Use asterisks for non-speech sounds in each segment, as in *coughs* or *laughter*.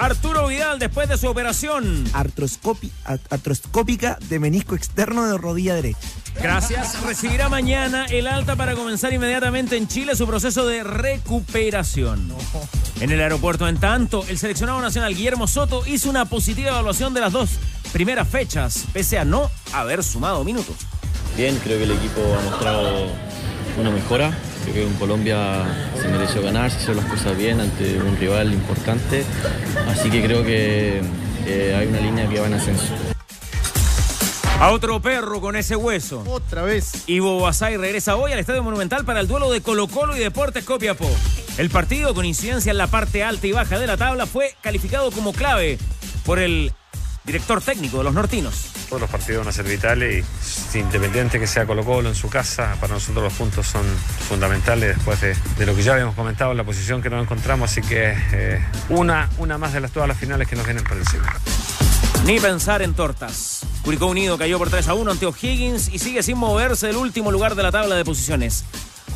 Arturo Vidal después de su operación. artroscópica de menisco externo de rodilla derecha. Gracias. Recibirá mañana el alta para comenzar inmediatamente en Chile su proceso de recuperación. En el aeropuerto, en tanto, el seleccionado nacional Guillermo Soto hizo una positiva evaluación de las dos primeras fechas, pese a no haber sumado minutos. Bien, creo que el equipo ha mostrado una mejora. Creo que en Colombia se mereció ganar, se hicieron las cosas bien ante un rival importante. Así que creo que eh, hay una línea que va en ascenso. A otro perro con ese hueso. Otra vez. Ivo Basay regresa hoy al Estadio Monumental para el duelo de Colo Colo y Deportes Copiapó. El partido, con incidencia en la parte alta y baja de la tabla, fue calificado como clave por el director técnico de los nortinos. Todos los partidos van a ser vitales y independiente que sea Colo Colo en su casa, para nosotros los puntos son fundamentales después de, de lo que ya habíamos comentado, la posición que nos encontramos, así que eh, una, una más de las todas las finales que nos vienen por encima. Ni pensar en tortas. Curicó Unido cayó por 3 a 1 ante O'Higgins y sigue sin moverse del último lugar de la tabla de posiciones.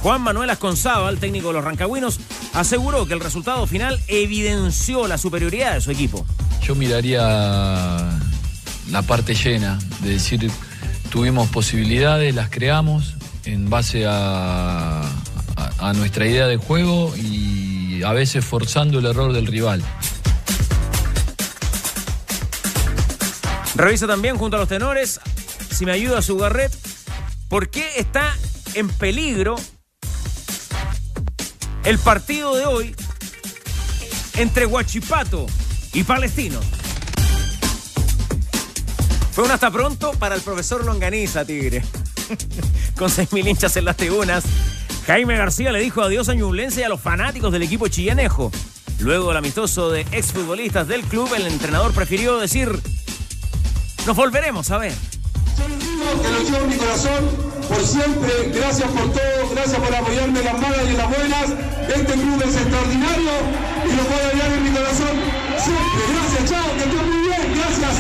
Juan Manuel Asconzaba, el técnico de los rancagüinos, aseguró que el resultado final evidenció la superioridad de su equipo. Yo miraría la parte llena, de decir, tuvimos posibilidades, las creamos en base a, a- a nuestra idea de juego y a veces forzando el error del rival. Revisa también junto a los tenores, si me ayuda su Garret, por qué está en peligro el partido de hoy entre Huachipato y Palestino. Fue un hasta pronto para el profesor Longaniza, Tigre. *laughs* Con 6.000 hinchas en las tribunas, Jaime García le dijo adiós a Ñublense y a los fanáticos del equipo chillanejo. Luego del amistoso de exfutbolistas del club, el entrenador prefirió decir, nos volveremos a ver. Que lo llevo en mi corazón por siempre. Gracias por todo, gracias por apoyarme en las malas y en las buenas. Este club es extraordinario y lo voy a llevar en mi corazón siempre. Gracias, chao, que estén muy bien, gracias.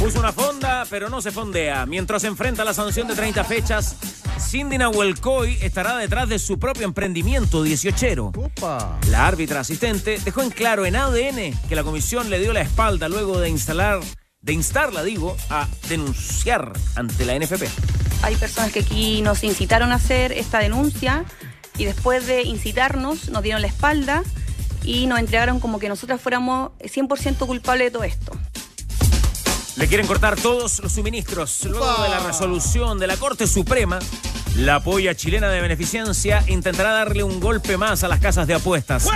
Puso una fonda, pero no se fondea. Mientras enfrenta la sanción de 30 fechas, Cindy Nahuelcoy estará detrás de su propio emprendimiento 18. Opa. La árbitra asistente dejó en claro en ADN que la comisión le dio la espalda luego de instalar, de instarla, digo, a denunciar ante la NFP. Hay personas que aquí nos incitaron a hacer esta denuncia y después de incitarnos nos dieron la espalda y nos entregaron como que nosotras fuéramos 100% culpables de todo esto. Le quieren cortar todos los suministros. Luego de la resolución de la Corte Suprema, la polla chilena de beneficencia intentará darle un golpe más a las casas de apuestas.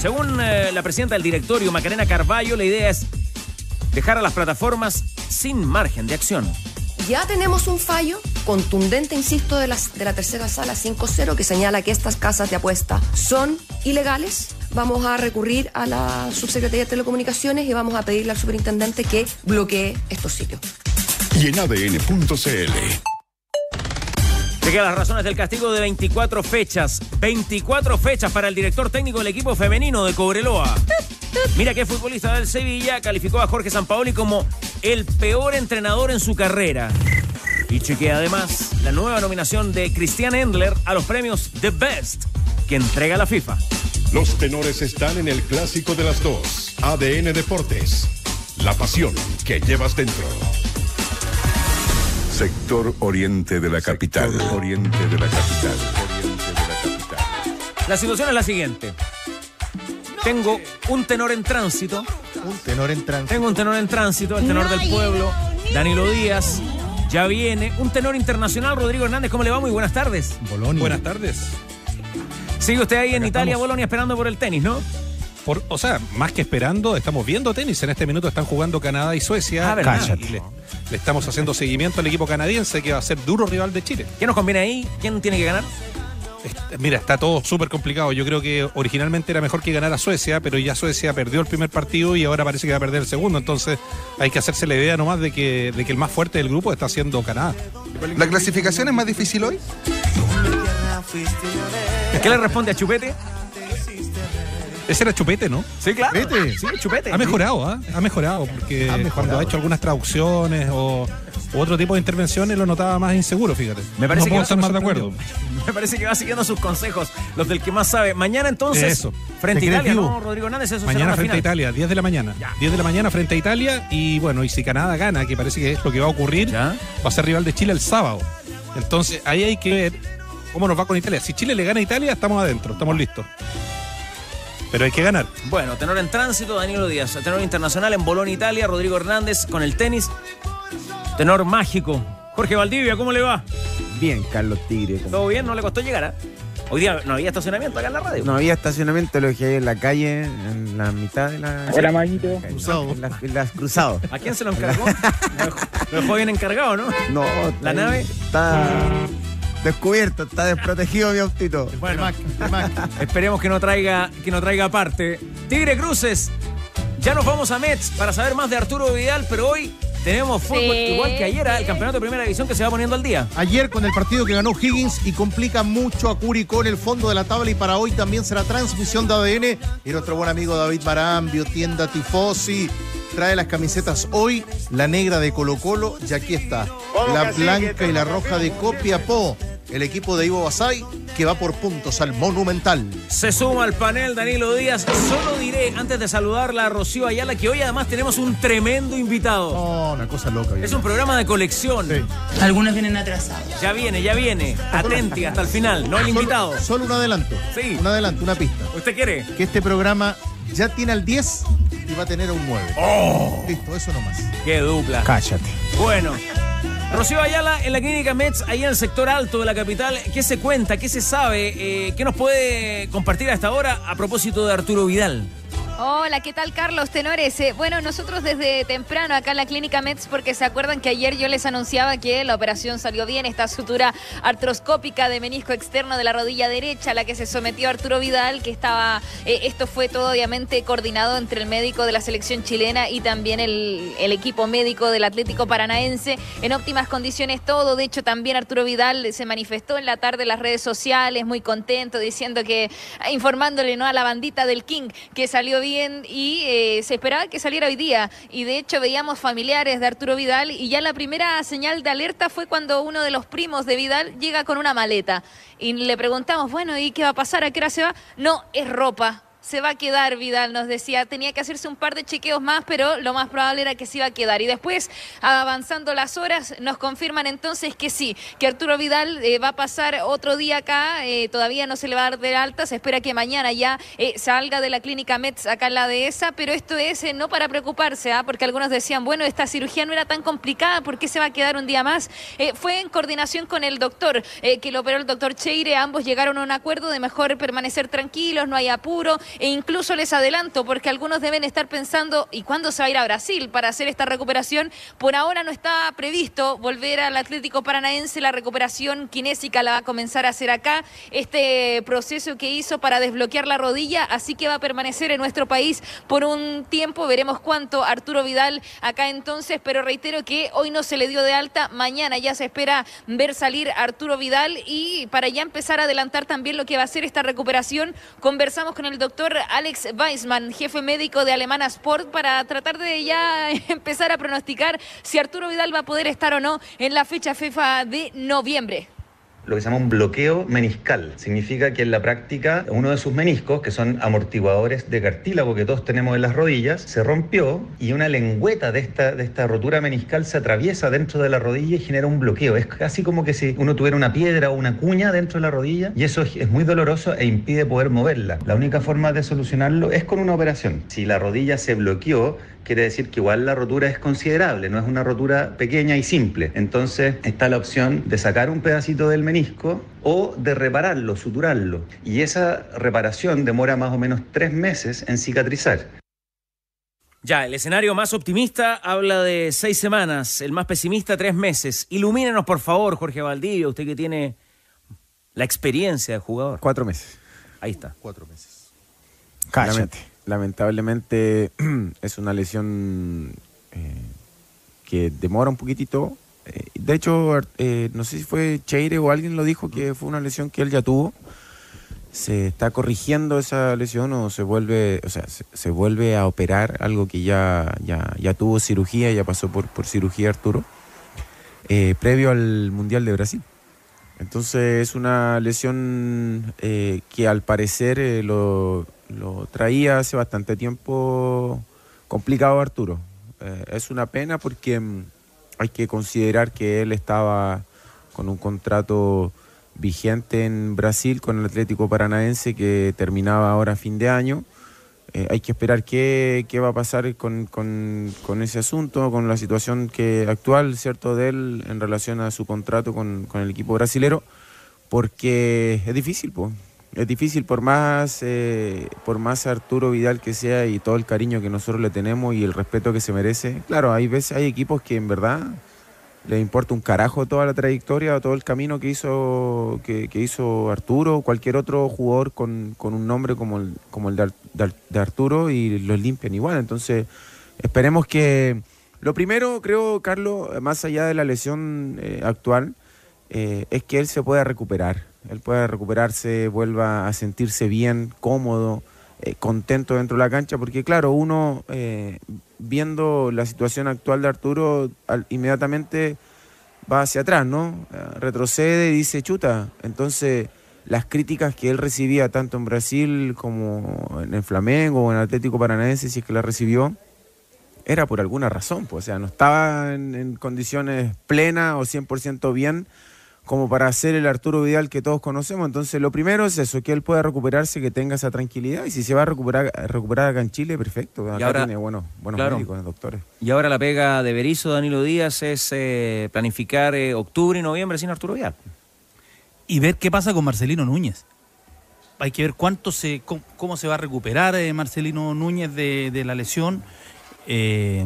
Según eh, la presidenta del directorio, Macarena Carballo, la idea es dejar a las plataformas sin margen de acción. Ya tenemos un fallo contundente, insisto, de, las, de la tercera sala 5-0 que señala que estas casas de apuesta son ilegales. Vamos a recurrir a la Subsecretaría de Telecomunicaciones y vamos a pedirle al superintendente que bloquee estos sitios. Y en ADN.cl. Llegué a las razones del castigo de 24 fechas. 24 fechas para el director técnico del equipo femenino de Cobreloa. Mira que futbolista del Sevilla calificó a Jorge Sampaoli como el peor entrenador en su carrera. Y chequea además la nueva nominación de Christian Endler a los premios The Best que entrega la FIFA. Los tenores están en el clásico de las dos. ADN Deportes. La pasión que llevas dentro. Sector oriente de la capital. oriente de la capital. Oriente de la capital. La situación es la siguiente. Tengo un tenor en tránsito. Un tenor en tránsito. Tengo un tenor en tránsito, el tenor del pueblo, Danilo Díaz. Ya viene un tenor internacional, Rodrigo Hernández. ¿Cómo le va? Muy buenas tardes. Buenas tardes. Sigue usted ahí en Italia, estamos. Bolonia, esperando por el tenis, ¿no? Por, o sea, más que esperando, estamos viendo tenis. En este minuto están jugando Canadá y Suecia. Ah, le, le estamos haciendo seguimiento al equipo canadiense que va a ser duro rival de Chile. ¿Qué nos conviene ahí? ¿Quién tiene que ganar? Mira, está todo súper complicado. Yo creo que originalmente era mejor que ganara Suecia, pero ya Suecia perdió el primer partido y ahora parece que va a perder el segundo. Entonces hay que hacerse la idea nomás de que, de que el más fuerte del grupo está siendo Canadá. ¿La clasificación es más difícil hoy? ¿Qué le responde a Chupete? Ese era Chupete, ¿no? Sí, claro. Chupete. Sí, Chupete. Ha mejorado, ¿ah? Ha mejorado, porque Ha mejorado. cuando ha hecho algunas traducciones o u otro tipo de intervenciones lo notaba más inseguro, fíjate. Me parece no que estar más de acuerdo. *laughs* Me parece que va siguiendo sus consejos, los del que más sabe. Mañana entonces, Eso. frente a ¿Te crees Italia, vivo? ¿no, Rodrigo Hernández? Eso Mañana será frente a. Italia, 10 de la mañana. 10 de la mañana frente a Italia y bueno, y si Canadá gana, que parece que es lo que va a ocurrir, va a ser rival de Chile el sábado. Entonces ahí hay que ver cómo nos va con Italia. Si Chile le gana a Italia, estamos adentro, estamos listos. Pero hay que ganar. Bueno, tenor en tránsito, Danilo Díaz. Tenor internacional en Bolón, Italia, Rodrigo Hernández con el tenis. Tenor mágico. Jorge Valdivia, ¿cómo le va? Bien, Carlos Tigre. ¿Todo bien? ¿No le costó llegar? ah? Hoy día no había estacionamiento acá en la radio. No había estacionamiento, lo dejé ahí en la calle, en la mitad de la. Hola, Maguito. Cruzado. En las, en las cruzado. ¿A quién se lo encargó? Lo *laughs* dejó- Lo dejó bien encargado, ¿no? No, ¿La está nave? ahí, Está descubierto, está desprotegido mi autito. Bueno, *laughs* esperemos que no traiga que no traiga parte. Tigre Cruces, ya nos vamos a Mets para saber más de Arturo Vidal, pero hoy tenemos fútbol Sí. igual que ayer, ah, el campeonato de primera división que se va poniendo al día. Ayer con el partido que ganó Higgins y complica mucho a Curicó en el fondo de la tabla y para hoy también será transmisión de ADN y nuestro buen amigo David Marambio, tienda Tifosi, trae las camisetas hoy, la negra de Colo Colo y aquí está, la blanca y la roja de Copiapó, el equipo de Ivo Basay que va por puntos al Monumental. Se suma al panel Danilo Díaz. Solo diré, antes de saludarla a Rocío Ayala, que hoy además tenemos un tremendo invitado. No, una cosa loca. Es un programa de colección. Algunos vienen atrasados. Ya viene, ya viene. Atenti hasta el final. No el Solo- invitado. Solo un adelanto. Sí. Un adelanto, una pista. ¿Usted quiere? Que este programa ya tiene al 10 y va a tener a un 9. ¡Oh! Listo, eso nomás. Qué dupla. Cállate. Bueno. Rocío Ayala en la clínica Mets, ahí en el sector alto de la capital. ¿Qué se cuenta? ¿Qué se sabe? Eh, ¿Qué nos puede compartir hasta ahora a propósito de Arturo Vidal? Hola, ¿qué tal Carlos Tenores? Eh, bueno, nosotros desde temprano acá en la clínica Mets, porque se acuerdan que ayer yo les anunciaba que la operación salió bien, esta sutura artroscópica de menisco externo de la rodilla derecha, a la que se sometió Arturo Vidal, que estaba, eh, esto fue todo obviamente coordinado entre el médico de la selección chilena y también el, equipo médico del Atlético Paranaense, en óptimas condiciones todo, de hecho también Arturo Vidal se manifestó en la tarde en las redes sociales, muy contento, diciendo que, informándole ¿no? a la bandita del King que salió bien y eh, se esperaba que saliera hoy día. Y de hecho veíamos familiares de Arturo Vidal y ya la primera señal de alerta fue cuando uno de los primos de Vidal llega con una maleta. Y le preguntamos, bueno, ¿y qué va a pasar? ¿A qué hora se va? No, es ropa. Se va a quedar Vidal, nos decía. Tenía que hacerse un par de chequeos más, pero lo más probable era que se iba a quedar. Y después, avanzando las horas, nos confirman entonces que sí, que Arturo Vidal eh, va a pasar otro día acá. eh, todavía no se le va a dar de alta. Se espera que mañana ya eh, salga de la clínica Mets acá en la dehesa. Pero esto es no para preocuparse, ¿ah? porque algunos decían, bueno, esta cirugía no era tan complicada, ¿por qué se va a quedar un día más? Fue en coordinación con el doctor que lo operó el doctor Cheire. Ambos llegaron a un acuerdo de mejor permanecer tranquilos, no hay apuro. E incluso les adelanto, porque algunos deben estar pensando, ¿y cuándo se va a ir a Brasil para hacer esta recuperación? Por ahora no está previsto volver al Atlético Paranaense. La recuperación kinésica la va a comenzar a hacer acá. Este proceso que hizo para desbloquear la rodilla, así que va a permanecer en nuestro país por un tiempo. Veremos cuánto Arturo Vidal acá entonces, pero reitero que hoy no se le dio de alta. Mañana ya se espera ver salir Arturo Vidal y para ya empezar a adelantar también lo que va a ser esta recuperación, conversamos con el doctor Alex Weisman, jefe médico de Alemana Sport, para tratar de ya *laughs* empezar a pronosticar si Arturo Vidal va a poder estar o no en la fecha FIFA de noviembre. Lo que se llama un bloqueo meniscal. Significa que en la práctica uno de sus meniscos, que son amortiguadores de cartílago que todos tenemos en las rodillas, se rompió y una lengüeta de esta, de esta rotura meniscal se atraviesa dentro de la rodilla y genera un bloqueo. Es casi como que si uno tuviera una piedra o una cuña dentro de la rodilla y eso es muy doloroso e impide poder moverla. La única forma de solucionarlo es con una operación. Si la rodilla se bloqueó, quiere decir que igual la rotura es considerable, no es una rotura pequeña y simple. Entonces está la opción de sacar un pedacito del menisco o de repararlo, suturarlo. Y esa reparación demora más o menos tres meses en cicatrizar. Ya, el escenario más optimista habla de seis semanas, el más pesimista tres meses. Ilumínenos, por favor, Jorge Valdivia, usted que tiene la experiencia del jugador. Cuatro meses. Ahí está. Cuatro meses. Lament- lamentablemente *clears throat* es una lesión eh, que demora un poquitito. Eh, de hecho, eh, no sé si fue Cheire o alguien lo dijo que fue una lesión que él ya tuvo. Se está corrigiendo esa lesión o se vuelve, o sea, se, se vuelve a operar algo que ya, ya, ya tuvo cirugía, ya pasó por, por cirugía Arturo, previo al Mundial de Brasil. Entonces es una lesión eh, que al parecer eh, lo, traía hace bastante tiempo complicado Arturo. Eh, es una pena porque mm, hay que considerar que él estaba con un contrato vigente en Brasil con el Atlético Paranaense que terminaba ahora fin de año. Eh, hay que esperar qué, qué va a pasar con, con- ese asunto, con la situación que actual, ¿cierto?, de él en relación a su contrato con, con el equipo brasilero, porque es difícil, pues. Es difícil por más, eh, por más Arturo Vidal que sea y todo el cariño que nosotros le tenemos y el respeto que se merece. Claro, hay veces, hay equipos que en verdad le importa un carajo toda la trayectoria, todo el camino que hizo, que, que hizo Arturo, cualquier otro jugador con, con un nombre como el, como el de, de Ar- de Arturo y los limpian igual. Entonces, esperemos que... Lo primero, creo, Carlos, más allá de la lesión eh, actual, eh, es que él se pueda recuperar. Él pueda recuperarse, vuelva a sentirse bien, cómodo, eh, contento dentro de la cancha, porque claro, uno viendo la situación actual de Arturo, inmediatamente va hacia atrás, ¿no? Retrocede y dice, chuta. Entonces, las críticas que él recibía tanto en Brasil como en el Flamengo o en Atlético Paranaense, si es que la recibió, era por alguna razón, pues, o sea, no estaba en, en condiciones plenas o 100% bien como para hacer el Arturo Vidal que todos conocemos. Entonces, lo primero es eso, que él pueda recuperarse, que tenga esa tranquilidad. Y si se va a recuperar, a recuperar acá en Chile, perfecto. Acá ahora- tiene buenos, buenos claro. médicos, doctores. Y ahora la pega de Berizzo, Danilo Díaz, es eh, planificar eh, octubre y noviembre sin Arturo Vidal. Y ver qué pasa con Marcelino Núñez. Hay que ver cuánto se, cómo, cómo se va a recuperar eh, Marcelino Núñez de, de la lesión eh,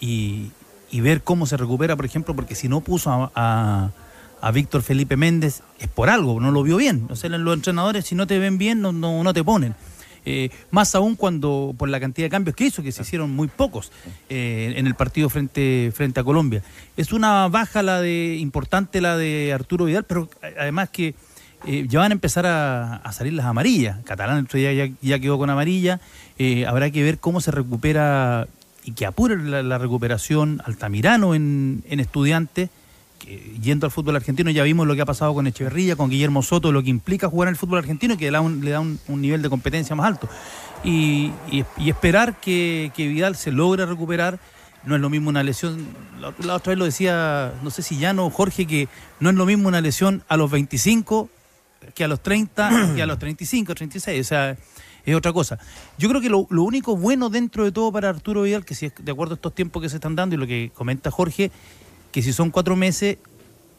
y, y ver cómo se recupera, por ejemplo, porque si no puso a, a- a Víctor Felipe Méndez es por algo, no lo vio bien. O sea, los entrenadores si no te ven bien no, no, no te ponen. Eh, más aún cuando por la cantidad de cambios que hizo, que se hicieron muy pocos eh, en el partido frente, frente a Colombia. Es una baja la de importante la de Arturo Vidal, pero además que eh, ya van a empezar a, a salir las amarillas. Catalán el otro día ya, ya quedó con amarilla. Eh, habrá que ver cómo se recupera y que apure la, la recuperación Altamirano en, en estudiantes. Que yendo al fútbol argentino ya vimos lo que ha pasado con Echeverría, con Guillermo Soto, lo que implica jugar el fútbol argentino que le da un, le da un, nivel de competencia más alto. Y, esperar que, Vidal se logre recuperar. No es lo mismo una lesión, la, la otra vez lo decía, no sé si ya no, Jorge, que no es lo mismo una lesión a los 25 que a los 30, que a los 35, 36. O sea, es otra cosa. Yo creo que lo, lo único bueno dentro de todo para Arturo Vidal, que si es de acuerdo a estos tiempos que se están dando y lo que comenta Jorge, que si son cuatro meses,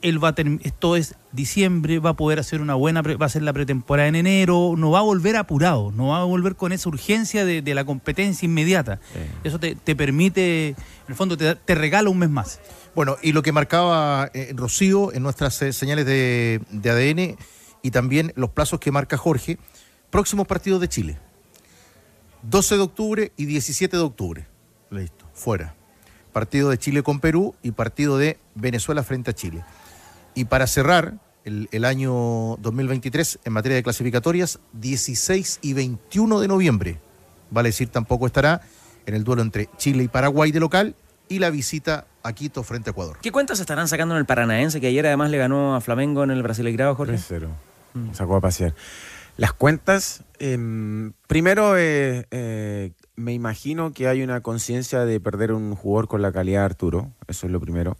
él va a esto es diciembre, va a poder hacer una buena, va a hacer la pretemporada en enero, no va a volver apurado, no va a volver con esa urgencia de, de la competencia inmediata. Eso te, te permite, en el fondo te, te regala un mes más. Bueno, y lo que marcaba eh, Rocío en nuestras eh, señales de, de ADN y también los plazos que marca Jorge, próximos partidos de Chile. 12 de octubre y 17 de octubre. Listo, fuera. Partido de Chile con Perú y partido de Venezuela frente a Chile. Y para cerrar el, el año 2023 en materia de clasificatorias, 16 y 21 de noviembre. Vale decir, tampoco estará en el duelo entre Chile y Paraguay de local y la visita a Quito frente a Ecuador. ¿Qué cuentas estarán sacando en el Paranaense, que ayer además le ganó a Flamengo en el Brasileirao, Jorge? 3-0. Sacó a pasear. Las cuentas, em, primero eh, eh, me imagino que hay una conciencia de perder un jugador con la calidad de Arturo, eso es lo primero.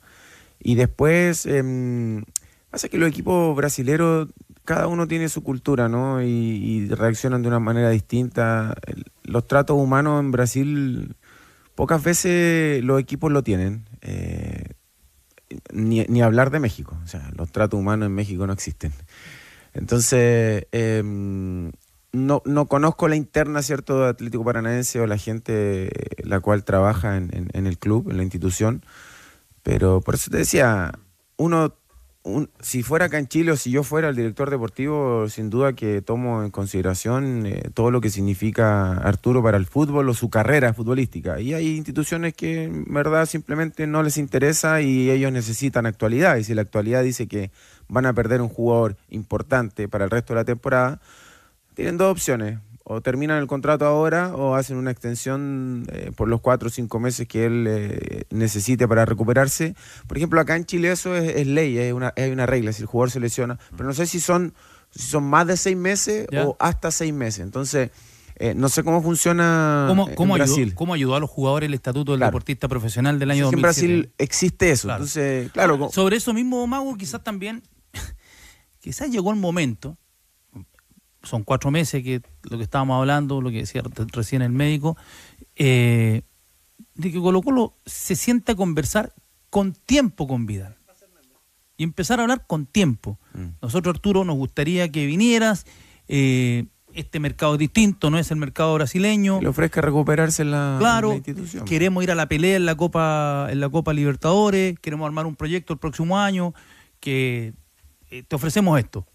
Y después, em, pasa que los equipos brasileros, cada uno tiene su cultura, ¿no? Y, reaccionan de una manera distinta. Los tratos humanos en Brasil, pocas veces los equipos lo tienen. Eh, ni, ni hablar de México, o sea, los tratos humanos en México no existen. Entonces, em, no, no conozco la interna, ¿cierto?, de Atlético Paranaense o la gente la cual trabaja en, en- en el club, en la institución, pero por eso te decía, uno un- si fuera acá en Chile o si yo fuera el director deportivo, sin duda que tomo en consideración eh, todo lo que significa Arturo para el fútbol o su carrera futbolística. Y hay instituciones que en verdad simplemente no les interesa y ellos necesitan actualidad. Y si la actualidad dice que van a perder un jugador importante para el resto de la temporada, tienen dos opciones. O terminan el contrato ahora o hacen una extensión eh, por los cuatro o cinco meses que él eh, necesite para recuperarse. Por ejemplo, acá en Chile eso es, es ley, es una, hay una regla, si el jugador se lesiona. Pero no sé si son, si son más de seis meses Ya. o hasta seis meses. Entonces, eh, no sé cómo funciona ¿Cómo, en cómo ayudó, Brasil. cómo ayudó a los jugadores el estatuto del Claro. deportista profesional del año Sí, en 2007? Brasil existe eso. Claro. Entonces, claro, Sobre eso mismo, Mago, quizás también, *laughs* quizás llegó el momento, son cuatro meses que lo que estábamos hablando, lo que decía re- recién el médico, eh, de que Colo Colo se sienta a conversar con tiempo con Vidal. Y empezar a hablar con tiempo. Nosotros, Arturo, nos gustaría que vinieras. eh, este mercado es distinto, no es el mercado brasileño. le ofrezca recuperarse en la, en Claro, la institución. queremos ir a la pelea en la Copa en la Copa Libertadores, queremos armar un proyecto el próximo año, que eh, te ofrecemos esto.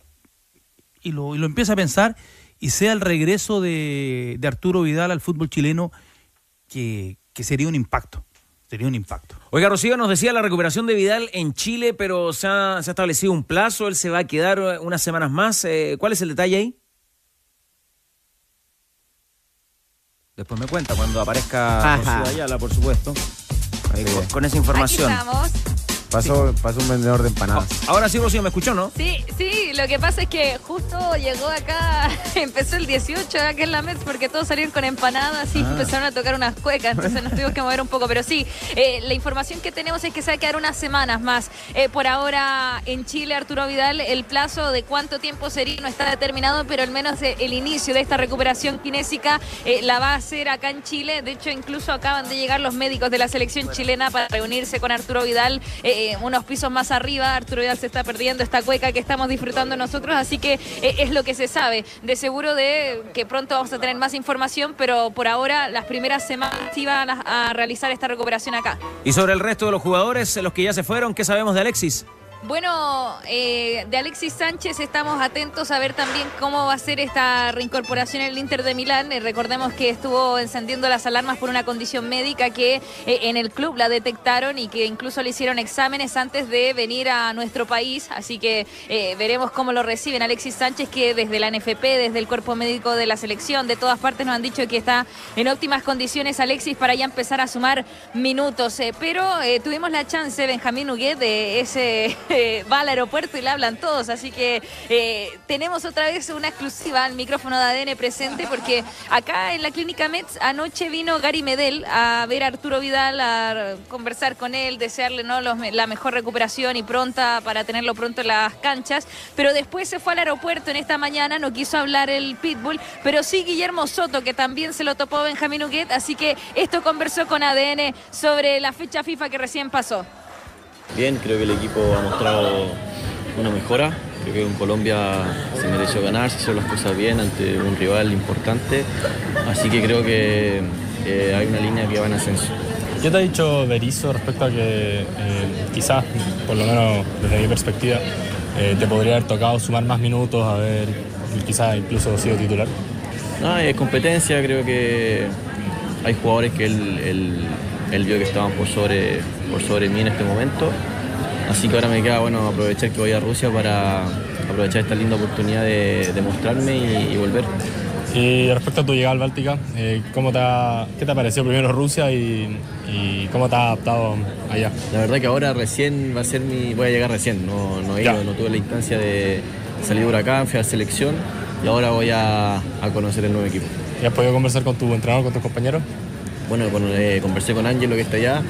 Y lo, y lo empieza a pensar y sea el regreso de, de Arturo Vidal al fútbol chileno que, que sería un impacto. Sería un impacto. Oiga, Rocío nos decía la recuperación de Vidal en Chile, pero se ha, se ha establecido un plazo, él se va a quedar eh, unas semanas más. Eh, ¿Cuál es el detalle ahí? Después me cuenta cuando aparezca. Rocío Ayala, por supuesto. Ahí con, con esa información. Aquí estamos. Pasó, pasó un vendedor de empanadas. Ahora sí, Rocío, ¿me escuchó, no? Sí, sí, lo que pasa es que justo llegó acá, *laughs* empezó el 18 acá en la Mets porque todos salieron con empanadas y Ah. empezaron a tocar unas cuecas, entonces nos tuvimos que mover un poco. Pero sí, eh, la información que tenemos es que se va a quedar unas semanas más. Eh, por ahora en Chile, Arturo Vidal, el plazo de cuánto tiempo sería no está determinado, pero al menos eh, el inicio de esta recuperación kinésica eh, la va a hacer acá en Chile. De hecho, incluso acaban de llegar los médicos de la selección chilena para reunirse con Arturo Vidal eh, eh, unos pisos más arriba. Arturo Vidal se está perdiendo esta cueca que estamos disfrutando nosotros, así que eh, es lo que se sabe. De seguro de que pronto vamos a tener más información, pero por ahora las primeras semanas iban a, a realizar esta recuperación acá. Y sobre el resto de los jugadores, los que ya se fueron, ¿qué sabemos de Alexis? Bueno, eh, de Alexis Sánchez estamos atentos a ver también cómo va a ser esta reincorporación en el Inter de Milán. Eh, recordemos que estuvo encendiendo las alarmas por una condición médica que eh, en el club la detectaron y que incluso le hicieron exámenes antes de venir a nuestro país. Así que eh, veremos cómo lo reciben Alexis Sánchez, que desde la NFP, desde el cuerpo médico de la selección, de todas partes nos han dicho que está en óptimas condiciones Alexis para ya empezar a sumar minutos. Pero tuvimos la chance, Benjamín Huguet, de ese *laughs* eh, va al aeropuerto y le hablan todos. Así que eh, tenemos otra vez una exclusiva al micrófono de ADN presente, porque acá en la clínica Mets anoche vino Gary Medel a ver a Arturo Vidal, a conversar con él, desearle ¿no? la mejor recuperación y pronta para tenerlo pronto en las canchas. Pero después se fue al aeropuerto en esta mañana, no quiso hablar el Pitbull, pero sí Guillermo Soto, que también se lo topó Benjamín Huguet. Así que esto conversó con ADN sobre la fecha FIFA que recién pasó. Bien, creo que el equipo ha mostrado una mejora. Creo que en Colombia se mereció ganar, se hicieron las cosas bien ante un rival importante. Así que creo que eh, hay una línea que va en ascenso. ¿Qué te ha dicho Berizzo respecto a que eh, quizás, por lo menos desde mi perspectiva, eh, te podría haber tocado sumar más minutos, haber quizás incluso sido titular? No, es competencia, creo que hay jugadores que él, él- él vio que estaban por sobre, por sobre mí en este momento. Así que ahora me queda bueno aprovechar que voy a Rusia para aprovechar esta linda oportunidad de, de mostrarme y, y volver. Y respecto a tu llegada al Báltica, eh, ¿cómo te ha, ¿qué te ha parecido primero Rusia y, y cómo te has adaptado allá? La verdad que ahora recién va a ser mi. voy a llegar recién, no, no he ido, no tuve la instancia de salir por acá, fui a selección y ahora voy a, a conocer el nuevo equipo. ¿Y has podido conversar con tu entrenador, con tus compañeros? Bueno, con- eh, conversé con Ángelo que está allá,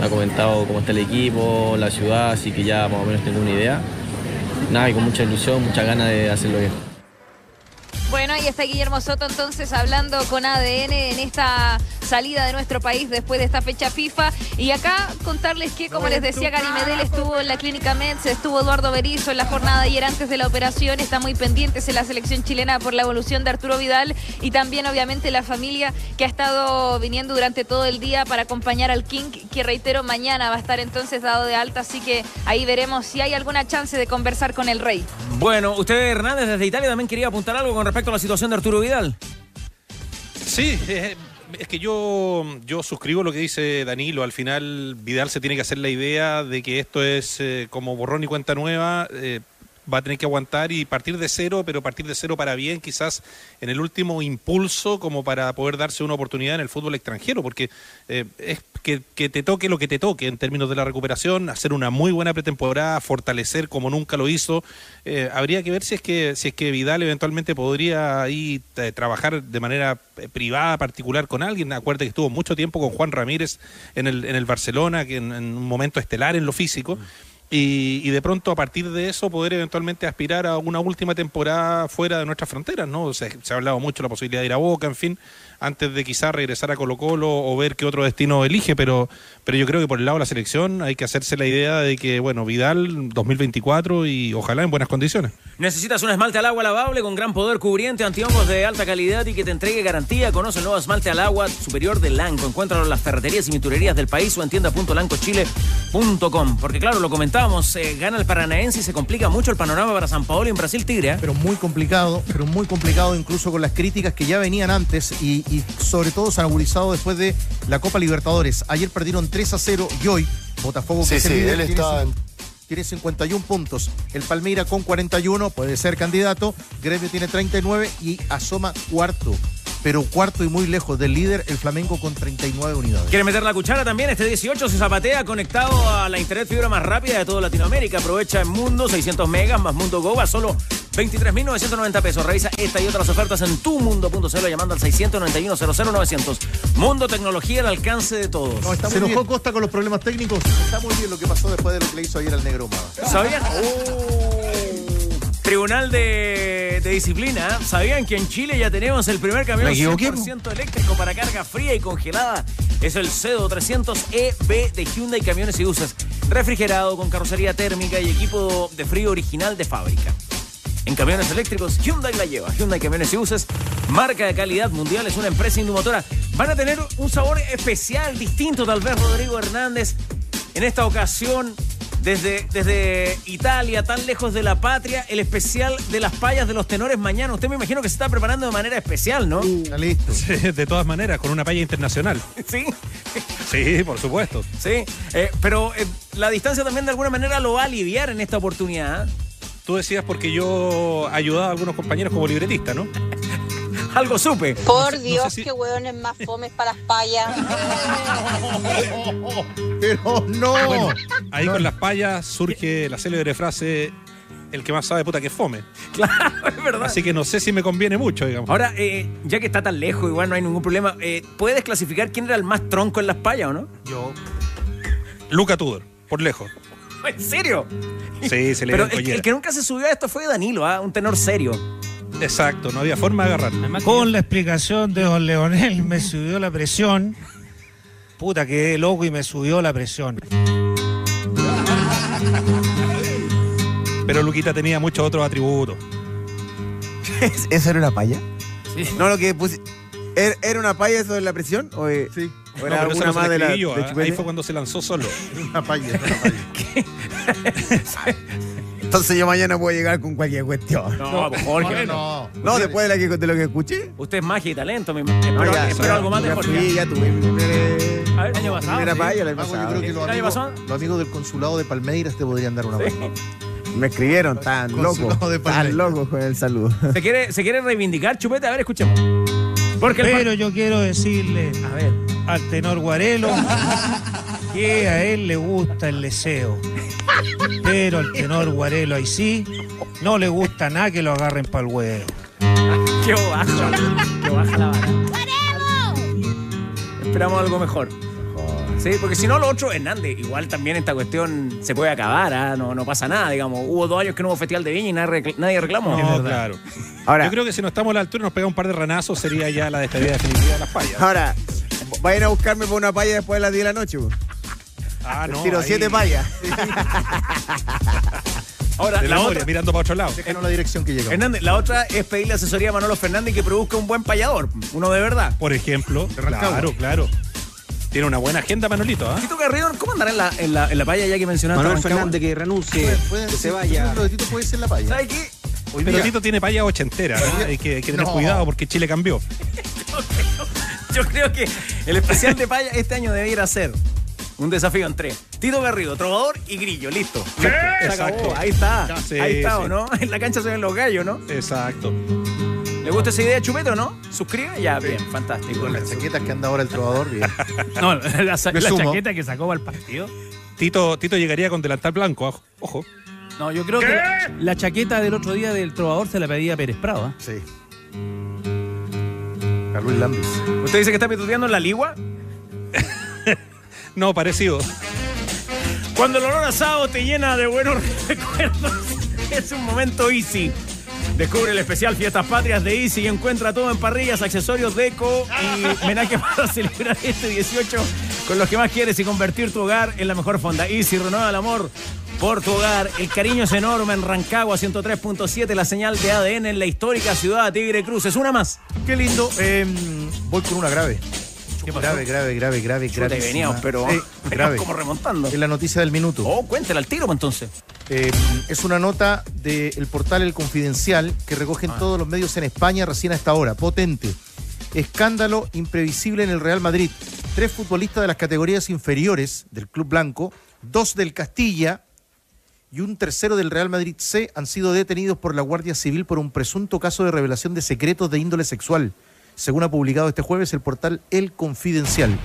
me ha comentado cómo está el equipo, la ciudad, así que ya más o menos tengo una idea. Nada, y con mucha ilusión, mucha ganas de hacerlo bien. Bueno, ahí está Guillermo Soto entonces hablando con ADN en esta salida de nuestro país después de esta fecha FIFA. Y acá contarles que, como les decía, Gary Medel estuvo en la clínica Mets, estuvo Eduardo Berizzo en la jornada ayer antes de la operación, está muy pendientes en la selección chilena por la evolución de Arturo Vidal y también obviamente la familia que ha estado viniendo durante todo el día para acompañar al King, que reitero, mañana va a estar entonces dado de alta, así que ahí veremos si hay alguna chance de conversar con el rey. Bueno, usted Hernández desde Italia también quería apuntar algo con respecto a la situación de Arturo Vidal. Sí, eh, es que yo, yo suscribo lo que dice Danilo. Al final, Vidal se tiene que hacer la idea de que esto es eh, como borrón y cuenta nueva. eh, va a tener que aguantar y partir de cero, pero partir de cero para bien, quizás en el último impulso, como para poder darse una oportunidad en el fútbol extranjero, porque es que, que te toque lo que te toque en términos de la recuperación, hacer una muy buena pretemporada, fortalecer como nunca lo hizo. Eh, habría que ver si es que si es que Vidal eventualmente podría ahí eh, trabajar de manera eh, privada, particular con alguien. Acuérdate que estuvo mucho tiempo con Juan Ramírez en el, en el Barcelona, que en, en un momento estelar en lo físico. Y, y de pronto a partir de eso poder eventualmente aspirar a una última temporada fuera de nuestras fronteras, ¿no? O sea, se ha hablado mucho de la posibilidad de ir a Boca, en fin, antes de quizás regresar a Colo Colo o ver qué otro destino elige, pero, pero yo creo que por el lado de la selección hay que hacerse la idea de que, bueno, Vidal 2024 y ojalá en buenas condiciones. Necesitas un esmalte al agua lavable con gran poder cubriente, antihongos de alta calidad y que te entregue garantía. Conoce el nuevo esmalte al agua superior de Lanco. Encuéntralo en las ferreterías y pinturerías del país o en tienda.lancochile.com. Porque claro, lo comentábamos, eh, gana el Paranaense y se complica mucho el panorama para San Paolo y en Brasil Tigre. ¿eh? Pero muy complicado, pero muy complicado incluso con las críticas que ya venían antes y, y sobre todo se han agudizado después de la Copa Libertadores. Ayer perdieron 3 a 0 y hoy Botafogo que Sí, es el sí, líder, él está cin- tiene 51 puntos. El Palmeira con 41 puede ser candidato. Gremio tiene 39 y asoma cuarto. Pero cuarto y muy lejos del líder, el Flamengo con 39 unidades. ¿Quiere meter la cuchara también? Este 18 se zapatea conectado a la internet fibra más rápida de toda Latinoamérica. Aprovecha en Mundo 600 megas más Mundo Go a solo 23.990 pesos. Revisa esta y otras ofertas en tumundo.cl llamando al 691 00900. Mundo Tecnología al alcance de todos. No, está muy bien. Costa con los problemas técnicos. Está muy bien lo que pasó después de lo que le hizo ayer al negro ¿Sabían? Tribunal de, de Disciplina. ¿Sabían que en Chile ya tenemos el primer camión Me equivoqué, 100% eléctrico para carga fría y congelada? Es el CEDO 300EB de Hyundai Camiones y Buses. Refrigerado con carrocería térmica y equipo de frío original de fábrica. En camiones eléctricos, Hyundai la lleva. Hyundai Camiones y Buses, marca de calidad mundial, es una empresa indumotora. Van a tener un sabor especial, distinto tal vez, Rodrigo Hernández. En esta ocasión, desde, desde Italia, tan lejos de la patria, el especial de las payas de los tenores mañana. Usted me imagino que se está preparando de manera especial, ¿no? listo. *laughs* Sí, de todas maneras, con una palla internacional. Sí. Sí, por supuesto. Sí, eh, pero eh, la distancia también de alguna manera lo va a aliviar en esta oportunidad. Tú decías porque yo ayudaba a algunos compañeros como libretista, ¿no? Algo supe. Por No sé- no Dios, sé si- qué hueones más fomes para las payas. *laughs* Pero no. Bueno, ahí con las payas surge la célebre frase el que más sabe puta que fome. Claro, es verdad. Así que no sé si me conviene mucho, digamos. Ahora, eh, ya que está tan lejos, igual no hay ningún problema. eh, ¿Puedes clasificar quién era el más tronco en las payas o no? Yo. Luca Tudor, por lejos. ¿En serio? Sí, se le Pero dio el, el que nunca se subió a esto fue Danilo, ¿ah? un tenor serio. Exacto, no había forma de agarrar. Con la explicación de don Leonel me subió la presión. Puta, quedé loco y me subió la presión. Pero Luquita tenía muchos otros atributos. ¿Eso era una palla? Sí. No, lo que puse. ¿Era era una palla eso de la presión? ¿O, eh, Sí. o No, era pero eso alguna no se más lo de la escribí yo, de ¿ah? Chupete? Ahí fue cuando se lanzó solo. *laughs* Una palla, una palla. *laughs* *laughs* Entonces yo mañana puedo llegar con cualquier cuestión. No, pues, Jorge. no. No, después de, la que, de lo que escuché. Usted es magia y talento, me espero, No, ya, espero ya, algo más de Jorge. ya tuve mi A ver, año pasado. primera sí. palla el año yo pasado. creo que los ¿El año amigos, pasado? los amigos del consulado de Palmeiras te podrían dar una Sí. Me escribieron tan Consulado locos. Tan locos con el saludo. ¿Se quiere, ¿Se quiere reivindicar, Chupete? A ver, escuchemos. Porque Pero yo quiero decirle A ver. al tenor Guarelo *laughs* que a él le gusta el deseo. Pero al tenor Guarelo ahí sí, no le gusta nada que lo agarren para el huevo. Qué baja. Qué baja la vara. Esperamos algo mejor. Sí, porque si no, lo otro, Hernández, igual también esta cuestión se puede acabar, ¿ah? no, no pasa nada, digamos. Hubo dos años que no hubo festival de viña y nadie, recl- nadie reclamó. No, claro. Yo creo que si no estamos a la altura y nos pega un par de ranazos, sería ya la despedida definitiva de las payas. Ahora, vayan a buscarme por una paya después de las 10 de la noche. po. Ah, no. Tiro ahí- 7 payas. *laughs* Ahora, de la memoria, otra, mirando para otro lado. Déjanos la dirección que llega. Hernández, la otra es pedirle asesoría a Manolo Fernández que produzca un buen payador, uno de verdad. Por ejemplo, claro, claro. Tiene una buena agenda, Manolito, ¿ah? Tito Garrido, ¿cómo andará en la, en la, en la paya ya que mencionaste? Manuel? Fernández que renuncie, Puede- que se vaya. Lo de Tito puede ser la paya. ¿Sabes qué? Hoy Pero día. Tito tiene paya ochentera, ¿ah? hay, que, hay que tener No. cuidado porque Chile cambió. *laughs* Yo creo que el especial de paya este año debiera ser un desafío entre Tito Garrido, Trovador y Grillo, listo. Se acabó, Exacto. Ahí está, Sí, ahí está, sí. ¿o no? *laughs* En la cancha se ven los gallos, ¿no? Exacto. ¿Le gusta esa idea, Chupete, o no? ¿Suscribe? Ya, bien, fantástico. Con las chaquetas que anda ahora el trovador, bien. *laughs* No, la, chaqueta que sacó para el partido. Tito, Tito llegaría con delantal blanco, ojo. No, yo creo que la, la chaqueta del otro día del trovador se la pedía Pérez Prado. ¿ah? Sí. A Luis Lambis. ¿Usted dice que está pituteando en la ligua? No, parecido. Cuando el olor asado te llena de buenos *laughs* recuerdos, es un momento easy. Descubre el especial Fiestas Patrias de Easy y encuentra todo en parrillas, accesorios, deco y *laughs* menaje para celebrar este 18 con los que más quieres y convertir tu hogar en la mejor fonda. Easy renueva el amor por tu hogar. El cariño es enorme en Rancagua 103.7, la señal de ADN en la histórica ciudad de Tigre Cruz. Es una más. Qué lindo. Eh, voy con una grave. Pasó? Grave, grave, grave, grave, veníamos, pero *laughs* como remontando. Es la noticia del minuto. Oh, cuéntela al tiro, pues, entonces. Eh, es una nota del portal El Confidencial que recogen Ah. todos los medios en España recién a esta hora. Potente. Escándalo imprevisible en el Real Madrid. Tres futbolistas de las categorías inferiores del Club Blanco, dos del Castilla y un tercero del Real Madrid C han sido detenidos por la Guardia Civil por un presunto caso de revelación de secretos de índole sexual, según ha publicado este jueves el portal El Confidencial.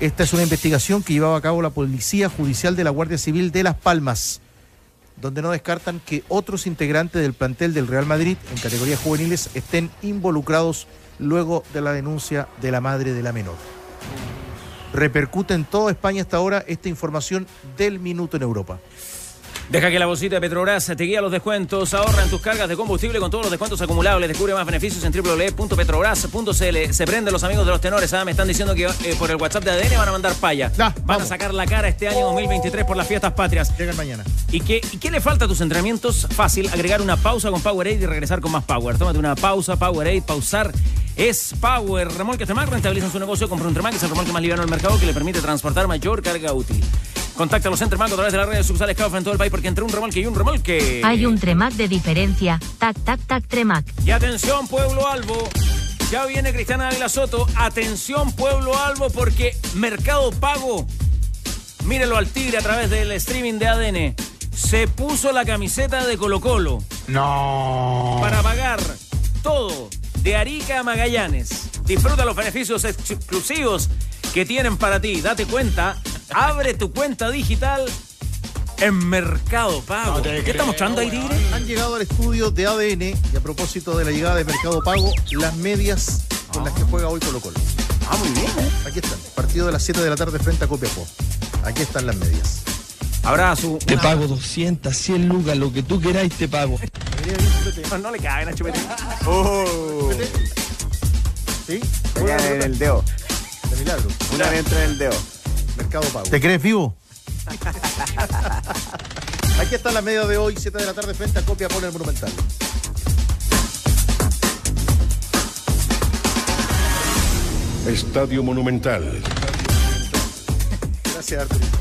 Esta es una investigación que llevaba a cabo la Policía Judicial de la Guardia Civil de Las Palmas, donde no descartan que otros integrantes del plantel del Real Madrid en categorías juveniles estén involucrados luego de la denuncia de la madre de la menor. Repercute en toda España hasta ahora esta información del minuto en Europa. Deja que la bolsita de Petrobras te guíe a los descuentos. Ahorra en tus cargas de combustible con todos los descuentos acumulables. Descubre más beneficios en www.petrobras.cl. Se prenden los amigos de los tenores. ¿ah? Me están diciendo que eh, por el WhatsApp de ADN van a mandar paya. van a sacar la cara este año 2023 por las fiestas patrias. Llegan mañana. ¿Y qué, ¿Y qué le falta a tus entrenamientos? Fácil, agregar una pausa con Powerade y regresar con más Power. Tómate una pausa, Powerade, pausar es Power. Remolque Tremac rentabilizan su negocio. Compra un Tremac, es el remolque más liviano del mercado que le permite transportar mayor carga útil. Contáctalos en Tremac a través de las redes sucursales Caufa en todo el país porque entre un remolque y un remolque... Hay un Tremac de diferencia. Tac, tac, tac, Tremac. Y atención, Pueblo Albo. Ya viene Cristiana Ávila Soto. Atención, Pueblo Albo, porque Mercado Pago, mírelo al tigre a través del streaming de ADN, se puso la camiseta de Colo Colo. No. Para pagar todo de Arica a Magallanes. Disfruta los beneficios exclusivos que tienen para ti. Date cuenta, abre tu cuenta digital en Mercado Pago. ¿Qué está mostrando ahí, Tigre? Han llegado al estudio de ADN y a propósito de la llegada de Mercado Pago, las medias con las que juega hoy Colo Colo. Ah, muy bien. ¿eh? Aquí están. Partido de las 7 de la tarde frente a Copiapó. Aquí están las medias. Habrá su. Te pago 200, 100 lucas, lo que tú queráis te pago. No, no le caen a Chupete. Oh. ¿Sí? Me cae en el dedo. De milagro. Una me entra en el dedo. Mercado Pago. ¿Te crees vivo? *laughs* Aquí está la media de hoy, 7 de la tarde, frente a Copiapó en el Monumental. Estadio Monumental. Gracias, Arturito.